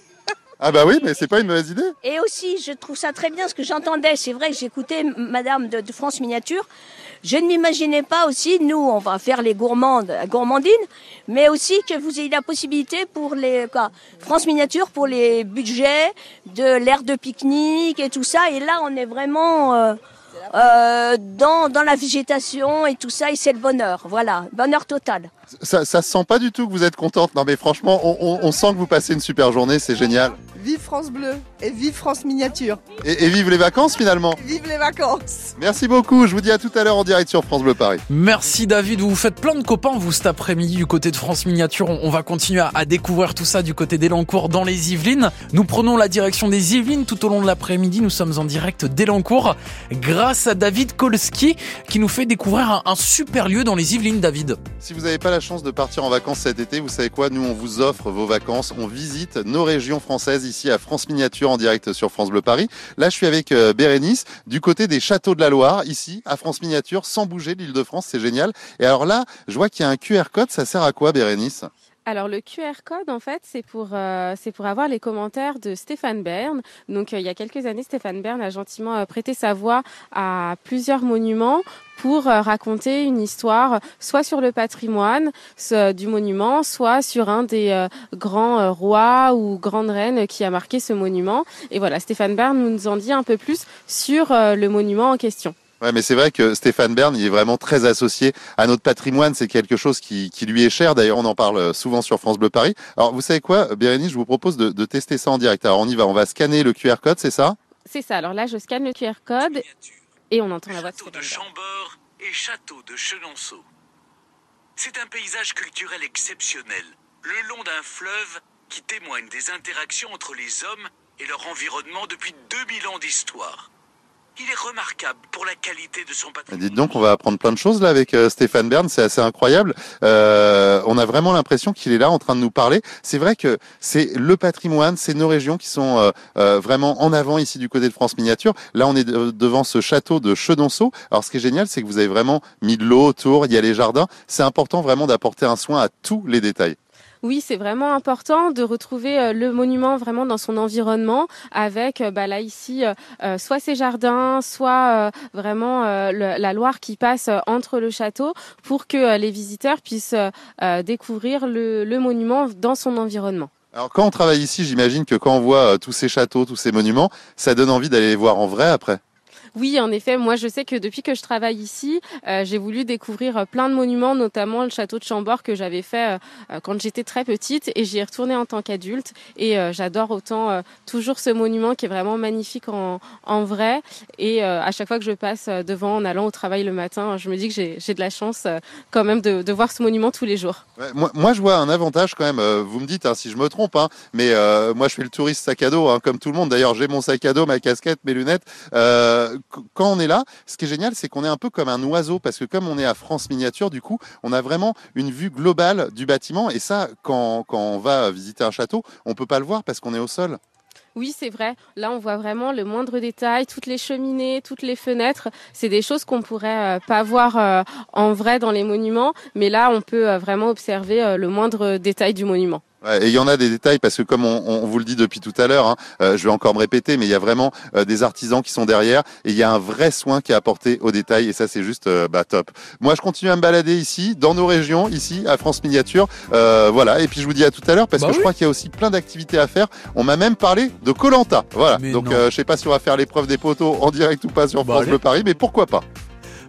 Ah bah oui, mais c'est pas une mauvaise idée. Et aussi, je trouve ça très bien ce que j'entendais. C'est vrai que j'écoutais Madame de, de, France Miniature. Je ne m'imaginais pas aussi, nous, on va faire les gourmandes, gourmandines, mais aussi que vous ayez la possibilité pour les quoi, France Miniature pour les budgets de l'air de pique-nique et tout ça. Et là, on est vraiment euh, euh, dans, dans la végétation et tout ça, et c'est le bonheur. Voilà, bonheur total. Ça, ça se sent pas du tout que vous êtes contente. Non mais franchement, on, on, on sent que vous passez une super journée, c'est génial. Vive France Bleu et vive France Miniature. Et, et vive les vacances finalement. Vive les vacances. Merci beaucoup. Je vous dis à tout à l'heure en direct sur France Bleu Paris. Merci David. Vous vous faites plein de copains vous cet après-midi du côté de France Miniature. On, on va continuer à, à, découvrir tout ça du côté d'Elancourt dans les Yvelines. Nous prenons la direction des Yvelines tout au long de l'après-midi. Nous sommes en direct d'Elancourt grâce à David Kolski qui nous fait découvrir un, super lieu dans les Yvelines. David. Si vous n'avez pas la chance de partir en vacances cet été, vous savez quoi? Nous, on vous offre vos vacances. On visite nos régions françaises ici à France Miniature en direct sur France Bleu Paris. Là, je suis avec euh, Bérénice du côté des châteaux de la Loire, ici à France Miniature, sans bouger l'île de France. C'est génial. Et alors là, je vois qu'il y a un QR code. Ça sert à quoi, Bérénice? Alors le QR code, en fait, c'est pour euh, c'est pour avoir les commentaires de Stéphane Bern. Donc euh, il y a quelques années, Stéphane Bern a gentiment euh, prêté sa voix à plusieurs monuments pour euh, raconter une histoire, soit sur le patrimoine du monument, soit sur un des grands rois ou grandes reines qui a marqué ce monument. Et voilà, Stéphane Bern nous en dit un peu plus sur le monument en question. Ouais, mais c'est vrai que Stéphane Bern, il est vraiment très associé à notre patrimoine. C'est quelque chose qui, qui, lui est cher. D'ailleurs, on en parle souvent sur France Bleu Paris. Alors, vous savez quoi, Bérénice, je vous propose de, de, tester ça en direct. Alors, on y va. On va scanner le QR code, c'est ça? C'est ça. Alors là, je scanne le QR code et on entend la voix de Château de Chambord et château de Chenonceau. C'est un paysage culturel exceptionnel, le long d'un fleuve qui témoigne des interactions entre les hommes et leur environnement depuis 2000 ans d'histoire. Il est remarquable pour la qualité de son patrimoine. Dites donc, on va apprendre plein de choses là avec euh, Stéphane Bern, c'est assez incroyable. Euh, on a vraiment l'impression qu'il est là en train de nous parler. C'est vrai que c'est le patrimoine, c'est nos régions qui sont euh, euh, vraiment en avant ici du côté de France Miniature. Là, on est de, devant ce château de Chenonceau. Alors, ce qui est génial, c'est que vous avez vraiment mis de l'eau autour, il y a les jardins. C'est important vraiment d'apporter un soin à tous les détails. Oui, c'est vraiment important de retrouver euh, le monument vraiment dans son environnement avec euh, bah, là ici euh, soit ses jardins, soit vraiment la Loire qui passe entre le château pour que les visiteurs puissent découvrir le, le monument dans son environnement. Alors quand on travaille ici, j'imagine que quand on voit tous ces châteaux, tous ces monuments, ça donne envie d'aller les voir en vrai après. Oui, en effet, moi je sais que depuis que je travaille ici, euh, j'ai voulu découvrir euh, plein de monuments, notamment le château de Chambord que j'avais fait euh, quand j'étais très petite et j'y ai retourné en tant qu'adulte. Et j'adore autant toujours ce monument qui est vraiment magnifique en, vrai. Et à chaque fois que je passe devant en allant au travail le matin, je me dis que j'ai de la chance quand même de, voir ce monument tous les jours. moi, moi, je vois un avantage quand même, vous me dites hein, si je me trompe, hein, mais moi je suis le touriste sac à dos hein, comme tout le monde, d'ailleurs j'ai mon sac à dos, ma casquette, mes lunettes quand on est là, ce qui est génial, c'est qu'on est un peu comme un oiseau, parce que comme on est à France Miniature, du coup, on a vraiment une vue globale du bâtiment. Et ça, quand, on va visiter un château, on peut pas le voir parce qu'on est au sol. Oui, c'est vrai. Là, on voit vraiment le moindre détail, toutes les cheminées, toutes les fenêtres. C'est des choses qu'on pourrait euh, pas voir euh, en vrai dans les monuments, mais là, on peut euh, vraiment observer le moindre détail du monument et il y en a des détails parce que comme on, on vous le dit depuis tout à l'heure, hein, euh, je vais encore me répéter, mais il y a vraiment euh, des artisans qui sont derrière et il y a un vrai soin qui est apporté aux détails et ça c'est juste euh, bah, top. Moi je continue à me balader ici, dans nos régions, ici à France Miniature, voilà. Et puis je vous dis à tout à l'heure parce bah que je crois qu'il y a aussi plein d'activités à faire. On m'a même parlé de Colanta, voilà. Donc je sais pas si on va faire l'épreuve des poteaux en direct ou pas sur bah, France Bleu Paris, mais pourquoi pas.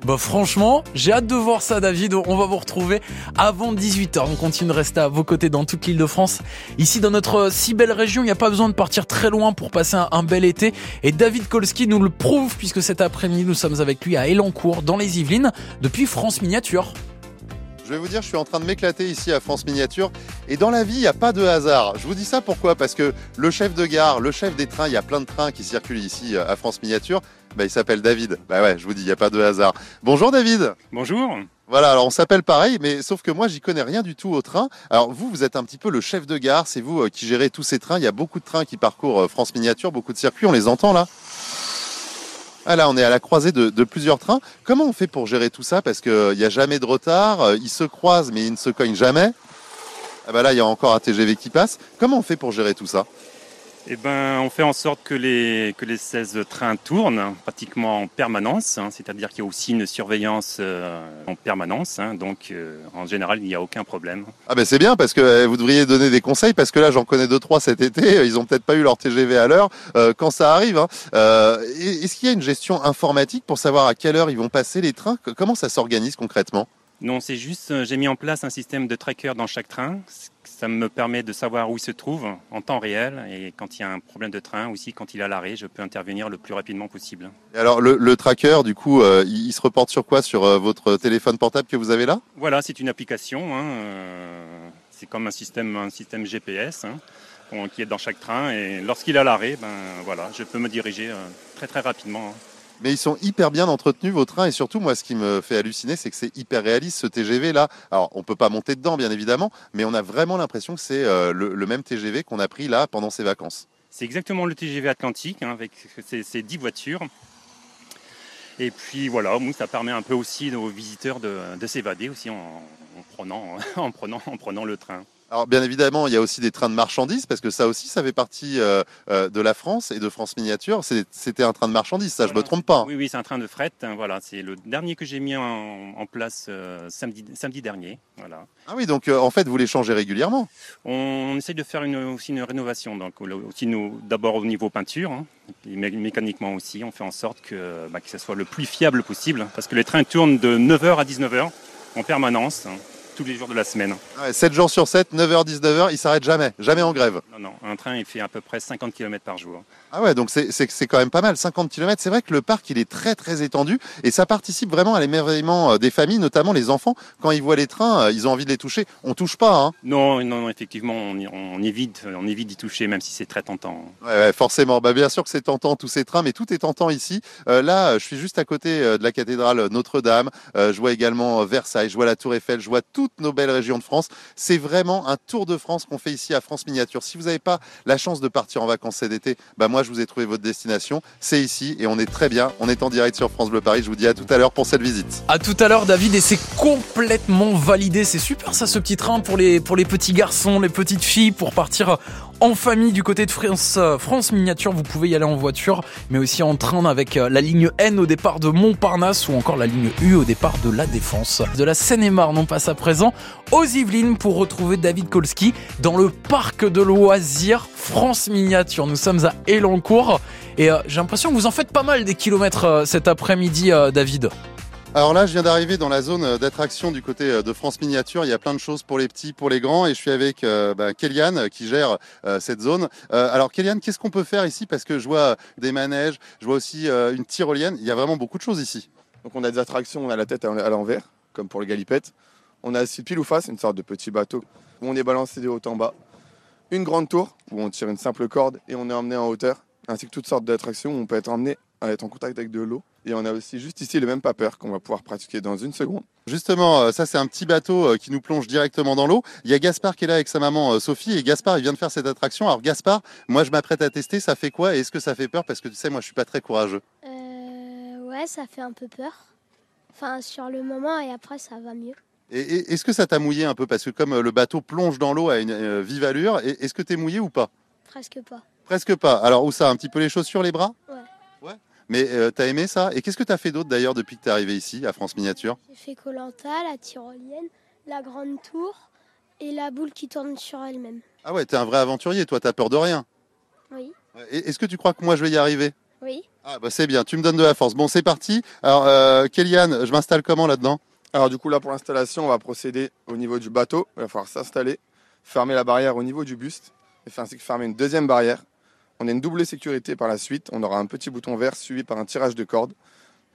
Bah franchement, j'ai hâte de voir ça David. On va vous retrouver avant 18h. On continue de rester à vos côtés dans toute l'île de France. Ici dans notre si belle région, il n'y a pas besoin de partir très loin pour passer un, bel été. Et David Kolski nous le prouve puisque cet après-midi nous sommes avec lui à Elancourt dans les Yvelines depuis France Miniature. Je vais vous dire, je suis en train de m'éclater ici à France Miniature. Et dans la vie, il n'y a pas de hasard. Je vous dis ça pourquoi? Parce que le chef de gare, le chef des trains, il y a plein de trains qui circulent ici à France Miniature. Bah, il s'appelle David. Bah ouais, je vous dis, il n'y a pas de hasard. Bonjour David. Bonjour. Voilà, alors on s'appelle pareil, mais sauf que moi, j'y connais rien du tout au train. Alors vous, vous êtes un petit peu le chef de gare, c'est vous euh, qui gérez tous ces trains. Il y a beaucoup de trains qui parcourent euh, France Miniature, beaucoup de circuits, on les entend là ah là, on est à la croisée de, plusieurs trains. Comment on fait pour gérer tout ça? Parce qu'il n'y a jamais de retard, euh, ils se croisent mais ils ne se cognent jamais. Ah bah là, il y a encore un TGV qui passe. Comment on fait pour gérer tout ça? Eh ben, on fait en sorte que les, que les 16 trains tournent pratiquement en permanence, hein. c'est-à-dire qu'il y a aussi une surveillance euh, en permanence, hein. donc euh, en général il n'y a aucun problème. Ah ben c'est bien parce que eh, vous devriez donner des conseils parce que là j'en connais deux trois cet été, ils ont peut-être pas eu leur TGV à l'heure euh, quand ça arrive. Hein. Est-ce qu'il y a une gestion informatique pour savoir à quelle heure ils vont passer les trains? Comment ça s'organise concrètement? Non, c'est juste, j'ai mis en place un système de tracker dans chaque train, ça me permet de savoir où il se trouve en temps réel et quand il y a un problème de train aussi, quand il est à l'arrêt, je peux intervenir le plus rapidement possible. alors le, tracker, du coup, euh, il, se reporte sur quoi? Sur euh, votre téléphone portable que vous avez là? Voilà, c'est une application. Hein, euh, c'est comme un système, un système GPS hein, qui est dans chaque train et lorsqu'il est à l'arrêt, ben voilà, je peux me diriger très très rapidement. Hein mais ils sont hyper bien entretenus vos trains et surtout moi ce qui me fait halluciner c'est que c'est hyper réaliste ce TGV là. Alors on peut pas monter dedans bien évidemment, mais on a vraiment l'impression que c'est euh, le, même TGV qu'on a pris là pendant ses vacances. C'est exactement le TGV Atlantique hein, avec ces, dix voitures. Et puis voilà, ça permet un peu aussi aux visiteurs de, s'évader aussi en, prenant, *laughs* en, prenant, en prenant le train. Alors bien évidemment, il y a aussi des trains de marchandises parce que ça aussi, ça fait partie euh, euh, de la France et de France Miniature. C'était un train de marchandises, ça, je je me trompe pas. Oui, oui, c'est un train de fret. Hein, voilà, c'est le dernier que j'ai mis en, place euh, samedi, samedi dernier. Voilà. Ah oui, donc en fait, vous les changez régulièrement. On, essaye de faire une, aussi une rénovation. Donc aussi d'abord au niveau peinture, hein, mécaniquement aussi, on fait en sorte que, bah, que ce soit le plus fiable possible parce que les trains tournent de 9h à 19h en permanence. Hein tous les jours de la semaine. 7 jours sur 7, 9h, 19h, il s'arrête jamais, jamais en grève. Non, non, un train il fait à peu près 50 km par jour. Ah ouais, donc c'est quand même pas mal, 50 km. C'est vrai que le parc il est très très étendu et ça participe vraiment à l'émerveillement euh, des familles, notamment les enfants. Quand ils voient les trains, euh, ils ont envie de les toucher. On touche pas, hein Non, non, non effectivement, on, évite, on évite d'y toucher, même si c'est très tentant. Ouais, forcément. Bah, bien sûr que c'est tentant tous ces trains, mais tout est tentant ici. Euh, là, je suis juste à côté de la cathédrale Notre-Dame. je vois également Versailles, je vois la Tour Eiffel, je vois tout toutes nos belles régions de France. C'est vraiment un tour de France qu'on fait ici à France Miniature. Si vous n'avez pas la chance de partir en vacances cet été, bah moi je vous ai trouvé votre destination. C'est ici et on est très bien. On est en direct sur France Bleu Paris. Je vous dis à tout à l'heure pour cette visite. À tout à l'heure, David, et c'est complètement validé. C'est super ça, ce petit train pour les, pour les petits garçons, les petites filles, pour partir en famille du côté de France, euh, France Miniature. Vous pouvez y aller en voiture, mais aussi en train avec euh, la ligne N au départ de Montparnasse ou encore la ligne U au départ de La Défense. De la Seine-et-Marne, on passe à présent aux Yvelines pour retrouver David Kolski dans le parc de loisirs France Miniature. Nous sommes à Elancourt et euh, j'ai l'impression que vous en faites pas mal des kilomètres euh, cet après-midi, euh, David. Alors là, je viens d'arriver dans la zone d'attraction du côté de France Miniature. Il y a plein de choses pour les petits, pour les grands, et je suis avec euh, bah, Kéliane qui gère euh, cette zone. Euh, alors Kéliane, qu'est-ce qu'on peut faire ici? Parce que je vois des manèges, je vois aussi euh, une tyrolienne. Il y a vraiment beaucoup de choses ici. Donc on a des attractions, on a la tête à à l'envers, comme pour les galipettes. On a aussi pile ou face, une sorte de petit bateau où on est balancé de haut en bas. Une grande tour où on tire une simple corde et on est emmené en hauteur, ainsi que toutes sortes d'attractions où on peut être emmené à être en contact avec de l'eau. Et on a aussi juste ici le même paper qu'on va pouvoir pratiquer dans une seconde. Justement, euh, ça c'est un petit bateau euh, qui nous plonge directement dans l'eau. Il y a Gaspard qui est là avec sa maman euh, Sophie et Gaspard il vient de faire cette attraction. Alors Gaspard, moi je m'apprête à tester, ça fait quoi? Et est-ce que ça fait peur? Parce que tu sais, moi je suis pas très courageux. Euh, ouais, ça fait un peu peur. Enfin, sur le moment et après, ça va mieux. Et, est-ce que ça t'a mouillé un peu Parce que comme euh, le bateau plonge dans l'eau à une euh, vive allure, et- est-ce que t'es mouillé ou pas Presque pas. Presque pas. Alors où ça Un petit peu les chaussures, les bras Ouais. Ouais. Mais euh, t'as aimé ça Et qu'est-ce que t'as fait d'autre d'ailleurs depuis que t'es arrivé ici à France Miniature J'ai fait Colanta, la tyrolienne, la grande tour et la boule qui tourne sur elle-même. Ah ouais, t'es un vrai aventurier, toi, t'as peur de rien. Oui. Et- Est-ce que tu crois que moi je vais y arriver Oui. Ah bah c'est bien, tu me donnes de la force. Bon, c'est parti. Alors, euh, Kéliane, je m'installe comment là-dedans Alors du coup là pour l'installation, on va procéder au niveau du bateau. Il va falloir s'installer, fermer la barrière au niveau du buste, et faire ainsi que fermer une deuxième barrière. On a une double sécurité par la suite. On aura un petit bouton vert suivi par un tirage de corde.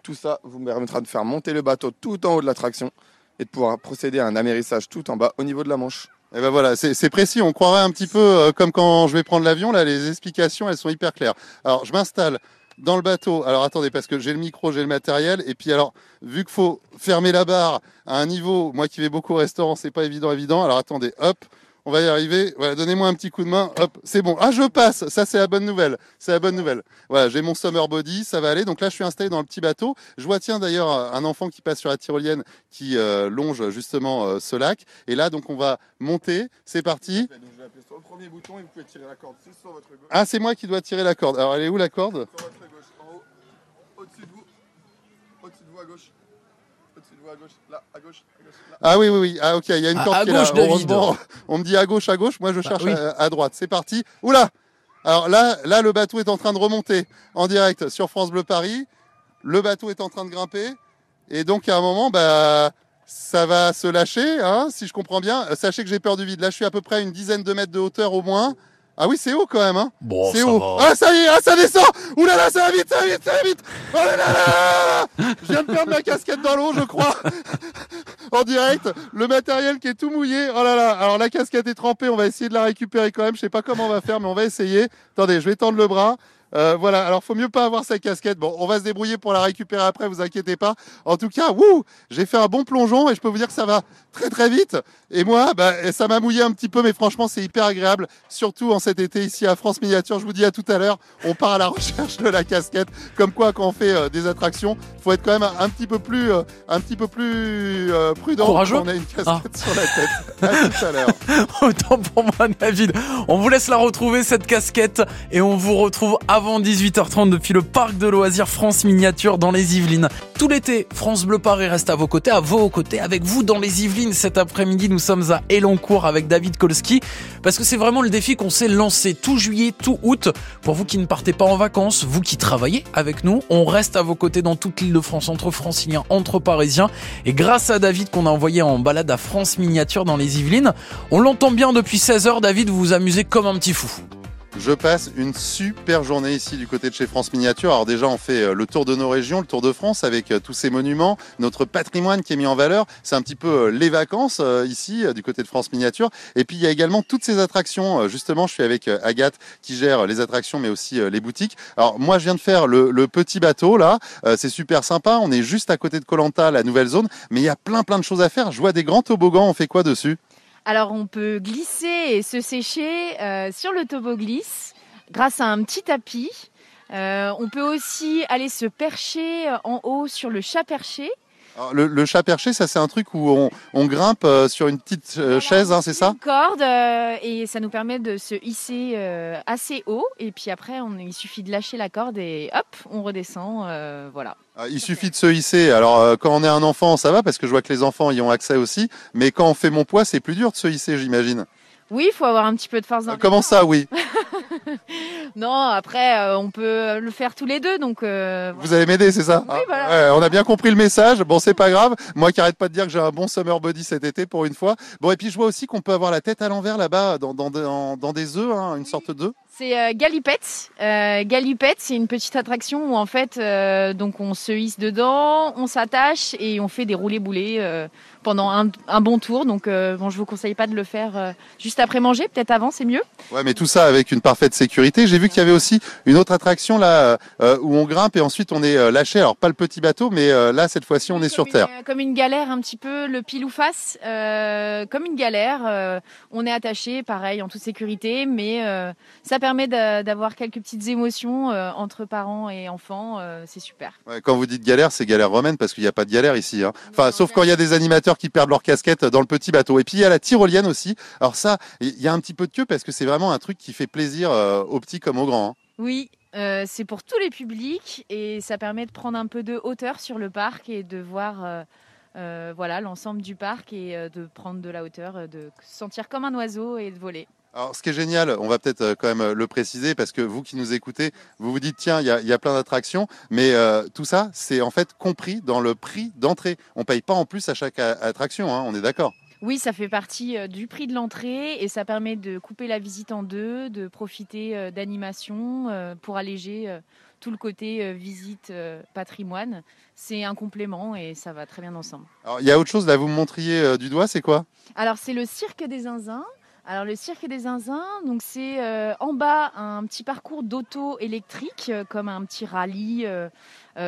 Tout ça vous permettra de faire monter le bateau tout en haut de l'attraction et de pouvoir procéder à un amérissage tout en bas au niveau de la manche. Et ben voilà, c'est c'est précis. On croirait un petit peu euh, comme quand je vais prendre l'avion. Là, les explications, elles sont hyper claires. Alors, je m'installe dans le bateau. Alors, attendez, parce que j'ai le micro, j'ai le matériel. Et puis, alors, vu qu'il faut fermer la barre à un niveau, moi qui vais beaucoup au restaurant, c'est pas évident, évident. Alors, attendez, hop. On va y arriver. Voilà, donnez-moi un petit coup de main. Hop, c'est bon. Ah, je passe. Ça, c'est la bonne nouvelle. C'est la bonne nouvelle. Voilà, j'ai mon summer body. Ça va aller. Donc là, je suis installé dans le petit bateau. Je vois, tiens, d'ailleurs, un enfant qui passe sur la tyrolienne qui euh, longe justement euh, ce lac. Et là, donc, on va monter. C'est parti. Le premier bouton et vous pouvez tirer la corde c'est sur votre gauche. Ah, c'est moi qui dois tirer la corde. Alors, elle est où la corde Sur votre gauche, en haut, au-dessus de vous, au-dessus de vous à gauche, au-dessus de vous à gauche, là, à gauche, à gauche, là. Ah oui, oui, oui. Ah, ok, il y a une corde à qui est gauche, là. David. Heureusement, on me dit à gauche, à gauche. Moi, je cherche oui. à, à droite. C'est parti. Oula Alors là, là, le bateau est en train de remonter en direct sur France Bleu Paris. Le bateau est en train de grimper. Et donc, à un moment, bah, ça va se lâcher, hein, si je comprends bien. Euh, Sachez que j'ai peur du vide. Là, je suis à peu près à une dizaine de mètres de hauteur au moins. Ah oui, c'est haut quand même. Hein. Bon, c'est haut. va. Ah, ça y est, ah, ça descend. Ouh là là, ça va vite, ça va vite, ça va vite. Oh là là là là là. Je viens de perdre ma casquette dans l'eau, je crois. *laughs* en direct, le matériel qui est tout mouillé. Oh là là, alors la casquette est trempée, on va essayer de la récupérer quand même. Je sais pas comment on va faire, mais on va essayer. Attendez, je vais tendre le bras. Euh, voilà, alors faut mieux pas avoir sa casquette. Bon, on va se débrouiller pour la récupérer après, vous inquiétez pas. En tout cas, wouh, j'ai fait un bon plongeon et je peux vous dire que ça va très très vite. Et moi, bah, ça m'a mouillé un petit peu, mais franchement, c'est hyper agréable, surtout en cet été ici à France Miniature. Je vous dis à tout à l'heure, on part à la *laughs* recherche de la casquette. Comme quoi, quand on fait euh, des attractions, faut être quand même un, petit peu plus, euh, un petit peu plus prudent Courageux quand on a une casquette Ah. sur la tête. À tout à *laughs* l'heure. Autant pour moi, David. On vous laisse la retrouver, cette casquette, et on vous retrouve avant 18h30 depuis le parc de loisirs France Miniature dans les Yvelines. Tout l'été, France Bleu Paris reste à vos côtés, à vos côtés, avec vous dans les Yvelines. Cet après-midi, nous sommes à Elancourt avec David Kolski, parce que c'est vraiment le défi qu'on s'est lancé tout juillet, tout août. Pour vous qui ne partez pas en vacances, vous qui travaillez avec nous, on reste à vos côtés dans toute l'île de France, entre franciliens, entre parisiens. Et grâce à David qu'on a envoyé en balade à France Miniature dans les Yvelines, on l'entend bien depuis 16 heures, David, vous vous amusez comme un petit fou. Je passe une super journée ici du côté de chez France Miniature. Alors déjà, on fait euh, le tour de nos régions, le tour de France avec euh, tous ces monuments, notre patrimoine qui est mis en valeur. C'est un petit peu euh, les vacances ici du côté de France Miniature. Et puis il y a également toutes ces attractions. Justement, je suis avec Agathe qui gère les attractions, mais aussi les boutiques. Alors moi, je viens de faire le, petit bateau là. C'est super sympa. On est juste à côté de Colanta, la nouvelle zone, mais il y a plein plein de choses à faire. Je vois des grands toboggans. On fait quoi dessus? Alors on peut glisser et se sécher euh, sur le toboglisse grâce à un petit tapis. Euh, on peut aussi aller se percher en haut sur le chat perché. Le, chat perché, ça c'est un truc où on, grimpe euh, sur une petite chaise, hein, c'est ça Une corde et ça nous permet de se hisser assez haut et puis après on, il suffit de lâcher la corde et hop, on redescend, voilà. Ah, il suffit de se hisser. Alors, euh, quand on est un enfant, ça va parce que je vois que les enfants y ont accès aussi. Mais quand on fait mon poids, c'est plus dur de se hisser, j'imagine. Oui, il faut avoir un petit peu de force. Dans Comment ça, oui? *laughs* *laughs* Non, après, euh, on peut le faire tous les deux. Donc, euh, Vous allez m'aider, c'est ça Oui, voilà. On a bien compris le message. Bon, c'est pas grave. Moi qui arrête pas de dire que j'ai un bon summer body cet été pour une fois. Bon, et puis je vois aussi qu'on peut avoir la tête à l'envers là-bas dans, dans, des œufs, hein, une sorte d'œuf. C'est euh, Galipette. Euh, Galipette, c'est une petite attraction où en fait, euh, donc on se hisse dedans, on s'attache et on fait des roulés boulés euh, pendant un, un, bon tour. Donc bon, je vous conseille pas de le faire juste après manger, peut-être avant, c'est mieux. Ouais, mais tout ça avec une parfaite sécurité. J'ai vu qu'il y avait aussi une autre attraction là où on grimpe et ensuite on est lâché. Alors pas le petit bateau, mais là cette fois-ci on est sur terre. comme une galère un petit peu, le pile ou face, comme une galère. on est attaché, pareil, en toute sécurité, mais ça permet permet d'avoir quelques petites émotions euh, entre parents et enfants. Euh, c'est super. quand vous dites galère, c'est galère romaine parce qu'il n'y a pas de galère ici. Hein. Enfin, sauf quand il y a des animateurs qui perdent leur casquette dans le petit bateau. Et puis il y a la tyrolienne aussi. Alors ça, il y a un petit peu de queue parce que c'est vraiment un truc qui fait plaisir euh, aux petits comme aux grands. Hein. Oui, c'est pour tous les publics et ça permet de prendre un peu de hauteur sur le parc et de voir voilà l'ensemble du parc et de prendre de la hauteur, de se sentir comme un oiseau et de voler. Alors, ce qui est génial, on va peut-être euh, quand même euh, le préciser parce que vous qui nous écoutez, vous vous dites tiens, il y a, plein d'attractions, mais euh, tout ça, c'est en fait compris dans le prix d'entrée. On paye pas en plus à chaque attraction, hein, on est d'accord. Oui, ça fait partie du prix de l'entrée et ça permet de couper la visite en deux, de profiter d'animation pour alléger tout le côté visite patrimoine. C'est un complément et ça va très bien ensemble. Alors, il y a autre chose là, vous me montriez du doigt, c'est quoi? Alors, c'est le cirque des zinzins. Alors le cirque des zinzins, donc c'est euh, en bas un petit parcours d'auto électrique euh, comme un petit rallye euh,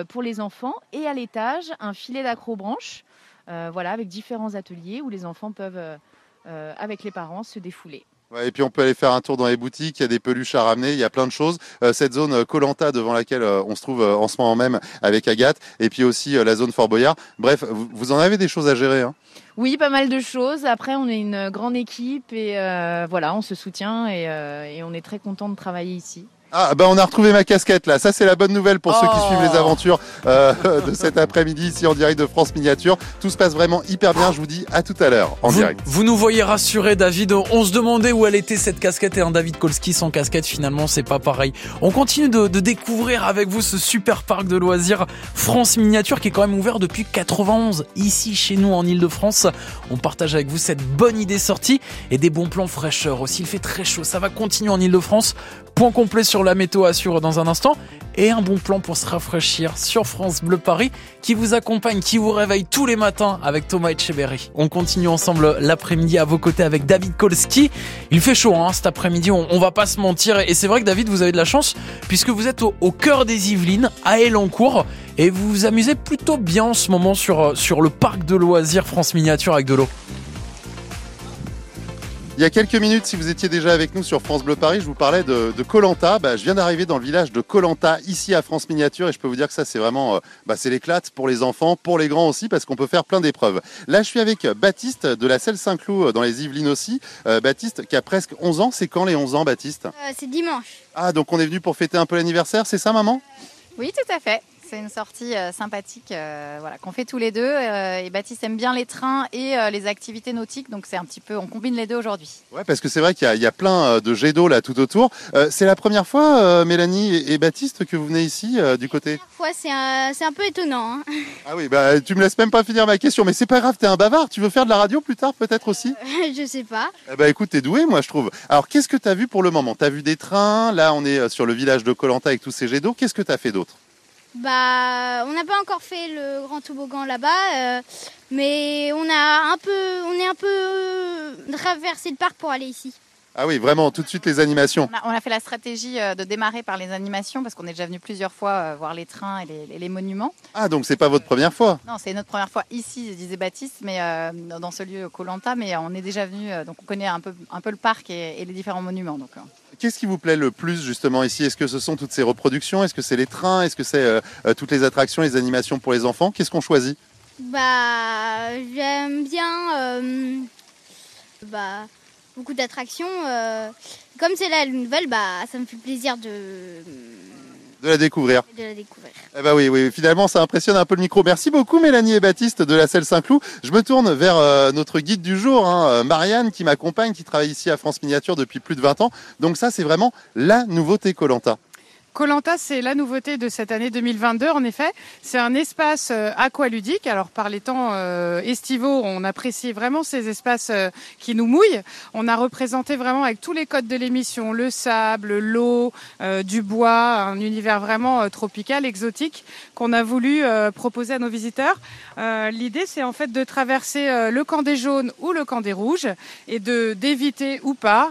pour les enfants et à l'étage un filet d'accrobranche, voilà avec différents ateliers où les enfants peuvent avec les parents se défouler. Et puis on peut aller faire un tour dans les boutiques, il y a des peluches à ramener, il y a plein de choses. cette zone Colanta devant laquelle on se trouve en ce moment même avec Agathe, et puis aussi la zone Fort Boyard. Bref, vous, en avez des choses à gérer. Hein? Oui, pas mal de choses. Après, on est une grande équipe et euh, voilà, on se soutient et, euh, et on est très content de travailler ici. Ah bah on a retrouvé ma casquette là, ça c'est la bonne nouvelle pour ceux qui suivent les oh. aventures euh, *laughs* de cet après-midi ici en direct de France Miniature. Tout se passe vraiment hyper bien, je vous dis à tout à l'heure en direct. Vous nous voyez rassuré David, on se demandait où elle était cette casquette et un David Kolski sans casquette finalement c'est pas pareil. On continue de, de, découvrir avec vous ce super parc de loisirs France Miniature qui est quand même ouvert depuis 91 ici chez nous en Ile-de-France. On partage avec vous cette bonne idée sortie et des bons plans fraîcheur aussi. Il fait très chaud, ça va continuer en Ile-de-France. Point complet sur la météo assure dans un instant et un bon plan pour se rafraîchir sur France Bleu Paris qui vous accompagne, qui vous réveille tous les matins avec Thomas Etcheberry. On continue ensemble l'après-midi à vos côtés avec David Kolski. Il fait chaud hein, cet après-midi, on, va pas se mentir et c'est vrai que David vous avez de la chance puisque vous êtes au, cœur des Yvelines à Elancourt et vous vous amusez plutôt bien en ce moment sur, sur le parc de loisirs France Miniature avec de l'eau. Il y a quelques minutes, si vous étiez déjà avec nous sur France Bleu Paris, je vous parlais de Colanta. Bah, je viens d'arriver dans le village de Colanta, ici à France Miniature, et je peux vous dire que ça, c'est vraiment, euh, bah, c'est l'éclate pour les enfants, pour les grands aussi, parce qu'on peut faire plein d'épreuves. Là, je suis avec Baptiste de la Selle Saint-Cloud euh, dans les Yvelines aussi. Euh, Baptiste, qui a presque 11 ans. C'est quand les 11 ans, Baptiste? C'est dimanche. Ah, donc on est venu pour fêter un peu l'anniversaire, c'est ça, maman? Oui, tout à fait. C'est une sortie euh, sympathique euh, voilà, qu'on fait tous les deux. euh, et Baptiste aime bien les trains et euh, les activités nautiques, donc c'est un petit peu, on combine les deux aujourd'hui. Ouais, parce que c'est vrai qu'il y, a- il y a plein de jets d'eau là tout autour. Euh, c'est la première fois, euh, Mélanie et, et Baptiste, que vous venez ici euh, du côté. Ouais, c'est un, c'est un peu étonnant. hein. *laughs* Ah oui, bah tu me laisses même pas finir ma question, mais c'est pas grave, t'es un bavard. Tu veux faire de la radio plus tard peut-être aussi? *laughs* Je sais pas. Eh ben écoute, t'es doué, moi je trouve. Alors qu'est-ce que t'as vu pour le moment? T'as vu des trains? Là, on est sur le village de Colanta avec tous ces jets d'eau. Qu'est-ce que t'as fait d'autre? Bah, on n'a pas encore fait le grand toboggan là-bas, euh, mais on a un peu, on est un peu euh, traversé le parc pour aller ici. Ah oui, vraiment, tout de suite les animations. On a, on a fait la stratégie euh, de démarrer par les animations, parce qu'on est déjà venu plusieurs fois euh, voir les trains et les, monuments. Ah donc c'est pas votre première fois? Non, c'est notre première fois ici, disait Baptiste, mais euh, dans ce lieu Colanta, mais on est déjà venu, donc on connaît un peu, un peu le parc et, et les différents monuments. Donc. Qu'est-ce qui vous plaît le plus justement ici? Est-ce que ce sont toutes ces reproductions? Est-ce que c'est les trains? Est-ce que c'est euh, toutes les attractions, les animations pour les enfants? Qu'est-ce qu'on choisit? Bah, j'aime bien, euh, bah, beaucoup d'attractions. euh, comme c'est la nouvelle, bah, ça me fait plaisir de, De la découvrir. de la découvrir. Eh ben oui, oui, finalement, ça impressionne un peu le micro. Merci beaucoup, Mélanie et Baptiste de la Selle Saint-Cloud. Je me tourne vers euh, notre guide du jour, hein, euh, Marianne, qui m'accompagne, qui travaille ici à France Miniature depuis plus de 20 ans. Donc ça, c'est vraiment la nouveauté Colanta. Colanta, c'est la nouveauté de cette année 2022. En effet, c'est un espace euh, aqualudique. Alors, par les temps euh, estivaux, on apprécie vraiment ces espaces euh, qui nous mouillent. On a représenté vraiment avec tous les codes de l'émission le sable, l'eau, du bois, un univers vraiment tropical, exotique, qu'on a voulu proposer à nos visiteurs. L'idée, c'est en fait de traverser le camp des jaunes ou le camp des rouges et de d'éviter ou pas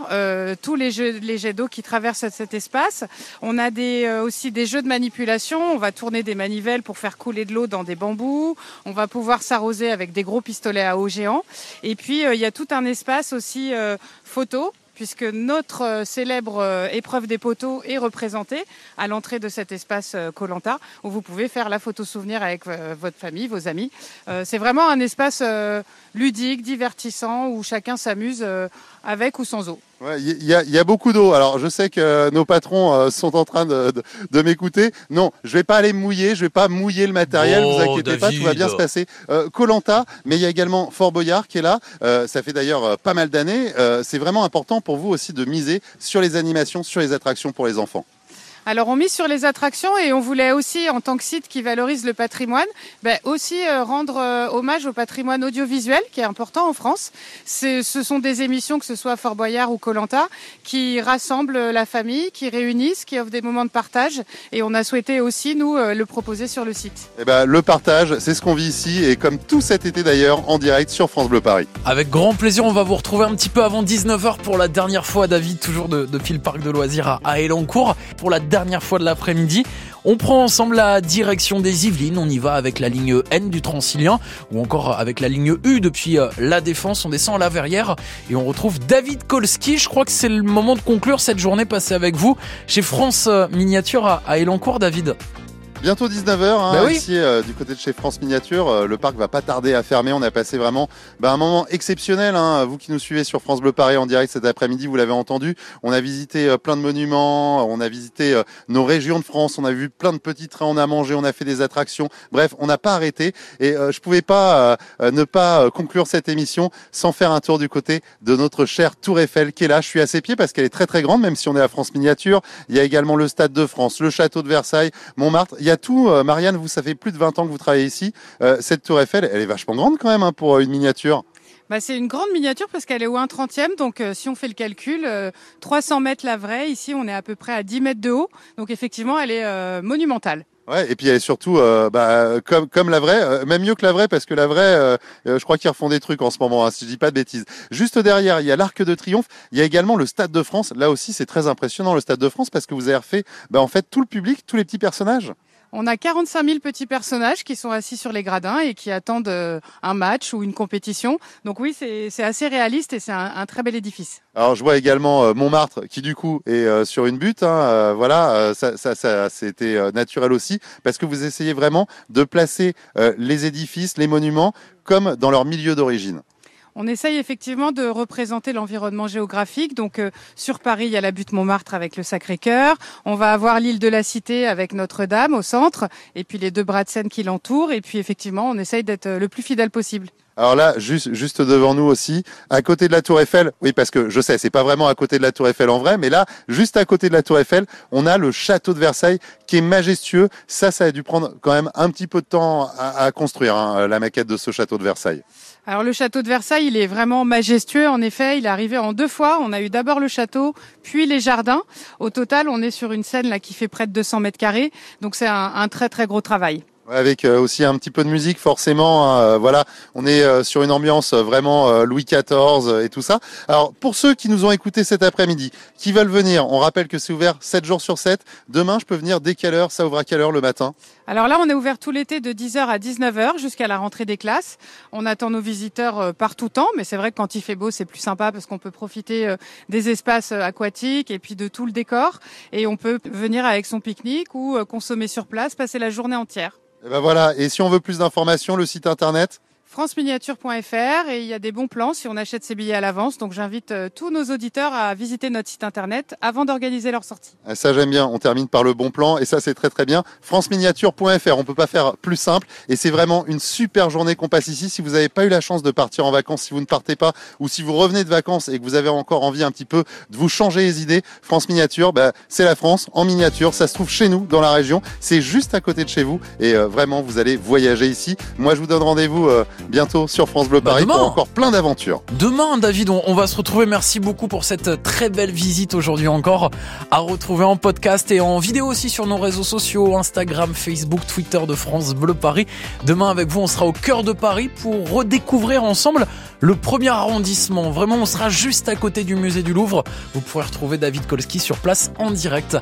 tous les jets, les jets d'eau qui traversent cet espace. On a des, euh, aussi des jeux de manipulation. On va tourner des manivelles pour faire couler de l'eau dans des bambous. On va pouvoir s'arroser avec des gros pistolets à eau géants. Et puis, euh, il y a tout un espace aussi euh, photo puisque notre célèbre épreuve des poteaux est représentée à l'entrée de cet espace Colanta, où vous pouvez faire la photo souvenir avec votre famille, vos amis. C'est vraiment un espace ludique, divertissant, où chacun s'amuse avec ou sans eau. Ouais, Il y, a- y a beaucoup d'eau. Alors, je sais que nos patrons euh, sont en train de, de- de m'écouter. Non, je vais pas aller mouiller. Je vais pas mouiller le matériel. Oh, vous inquiétez pas, tout va bien se passer. Colanta, mais il y a également Fort Boyard qui est là. Euh, ça fait d'ailleurs euh, pas mal d'années. Euh, C'est vraiment important pour vous aussi de miser sur les animations, sur les attractions pour les enfants. Alors on mise sur les attractions et on voulait aussi, en tant que site qui valorise le patrimoine, ben, aussi euh, rendre euh, hommage au patrimoine audiovisuel qui est important en France. C'est- Ce sont des émissions, que ce soit Fort Boyard ou Colanta, qui rassemblent la famille, qui réunissent, qui offrent des moments de partage. Et on a souhaité aussi, nous, euh, le proposer sur le site. Eh ben, le partage, c'est ce qu'on vit ici et comme tout cet été d'ailleurs, en direct sur France Bleu Paris. Avec grand plaisir, on va vous retrouver un petit peu avant 19h pour la dernière fois, David, toujours de- depuis le parc de loisirs à, à Elancourt, pour la dernière fois de l'après-midi. On prend ensemble la direction des Yvelines, on y va avec la ligne N du Transilien, ou encore avec la ligne U depuis euh, la Défense, on descend à la Verrière et on retrouve David Kolski. Je crois que c'est le moment de conclure cette journée passée avec vous chez France euh, Miniature à, à Elancourt, David. Bientôt 19h, hein, Bah oui. ici euh, du côté de chez France Miniature. Euh, le parc va pas tarder à fermer. On a passé vraiment bah, un moment exceptionnel. Hein. Vous qui nous suivez sur France Bleu Paris en direct cet après-midi, vous l'avez entendu. On a visité euh, plein de monuments, on a visité euh, nos régions de France, on a vu plein de petits trains, on a mangé, on a fait des attractions. Bref, on n'a pas arrêté. Et euh, je pouvais pas ne pas conclure cette émission sans faire un tour du côté de notre chère Tour Eiffel qui est là. Je suis à ses pieds parce qu'elle est très très grande, même si on est à France Miniature. Il y a également le Stade de France, le Château de Versailles, Montmartre. Il y a tout. Euh, Marianne, vous, ça fait plus de 20 ans que vous travaillez ici. Euh, cette Tour Eiffel, elle est vachement grande quand même hein, pour euh, une miniature. Bah, c'est une grande miniature parce qu'elle est au 1 30e. Donc, euh, si on fait le calcul, euh, 300 mètres la vraie. Ici, on est à peu près à 10 mètres de haut. Donc, effectivement, elle est euh, monumentale. Ouais, et puis elle est surtout euh, bah, comme comme la vraie, euh, même mieux que la vraie parce que la vraie, euh, je crois qu'ils refont des trucs en ce moment, hein, si je dis pas de bêtises. Juste derrière, il y a l'Arc de Triomphe, il y a également le Stade de France. Là aussi, c'est très impressionnant le Stade de France parce que vous avez refait, bah, en fait, tout le public, tous les petits personnages. On a 45 000 petits personnages qui sont assis sur les gradins et qui attendent euh, un match ou une compétition. Donc oui, c'est assez réaliste et c'est un, très bel édifice. Alors je vois également euh, Montmartre qui du coup est euh, sur une butte. hein, voilà, ça, ça, ça c'était naturel aussi parce que vous essayez vraiment de placer les édifices, les monuments comme dans leur milieu d'origine. On essaye effectivement de représenter l'environnement géographique. Donc euh, sur Paris, il y a la butte Montmartre avec le Sacré-Cœur. On va avoir l'île de la Cité avec Notre-Dame au centre, et puis les deux bras de Seine qui l'entourent. Et puis effectivement, on essaye d'être euh, le plus fidèle possible. Alors là, juste, devant nous aussi, à côté de la Tour Eiffel, oui, parce que je sais, c'est pas vraiment à côté de la Tour Eiffel en vrai, mais là, juste à côté de la Tour Eiffel, on a le château de Versailles qui est majestueux. Ça, ça a dû prendre quand même un petit peu de temps à, construire, hein, la maquette de ce château de Versailles. Alors le château de Versailles, il est vraiment majestueux. En effet, il est arrivé en deux fois. On a eu d'abord le château, puis les jardins. Au total, on est sur une scène là qui fait près de 200 mètres carrés. Donc c'est un très très gros travail. Avec euh, aussi un petit peu de musique, forcément. hein, euh, voilà, on est euh, sur une ambiance vraiment Louis XIV et tout ça. Alors, pour ceux qui nous ont écoutés cet après-midi, qui veulent venir, on rappelle que c'est ouvert 7 jours sur 7. Demain, je peux venir dès quelle heure? Ça ouvre à quelle heure le matin? Alors là, on est ouvert tout l'été de 10h à 19h jusqu'à la rentrée des classes. On attend nos visiteurs par tout temps, mais c'est vrai que quand il fait beau, c'est plus sympa parce qu'on peut profiter des espaces aquatiques et puis de tout le décor. Et on peut venir avec son pique-nique ou consommer sur place, passer la journée entière. Et ben voilà. Et si on veut plus d'informations, le site internet franceminiature.fr et il y a des bons plans si on achète ses billets à l'avance. Donc j'invite euh, tous nos auditeurs à visiter notre site internet avant d'organiser leur sortie. Ah, Ça j'aime bien, on termine par le bon plan et ça c'est très très bien. franceminiature.fr, on peut pas faire plus simple et c'est vraiment une super journée qu'on passe ici. Si vous n'avez pas eu la chance de partir en vacances, si vous ne partez pas ou si vous revenez de vacances et que vous avez encore envie un petit peu de vous changer les idées, France Miniature, bah, c'est la France en miniature. Ça se trouve chez nous dans la région, c'est juste à côté de chez vous et euh, vraiment vous allez voyager ici. Moi je vous donne rendez-vous euh, bientôt sur France Bleu Paris demain. pour encore plein d'aventures. Demain, David, on, on va se retrouver. Merci beaucoup pour cette très belle visite aujourd'hui encore. À retrouver en podcast et en vidéo aussi sur nos réseaux sociaux, Instagram, Facebook, Twitter de France Bleu Paris. Demain, avec vous, on sera au cœur de Paris pour redécouvrir ensemble le premier arrondissement. Vraiment, on sera juste à côté du musée du Louvre. Vous pourrez retrouver David Kolski sur place en direct.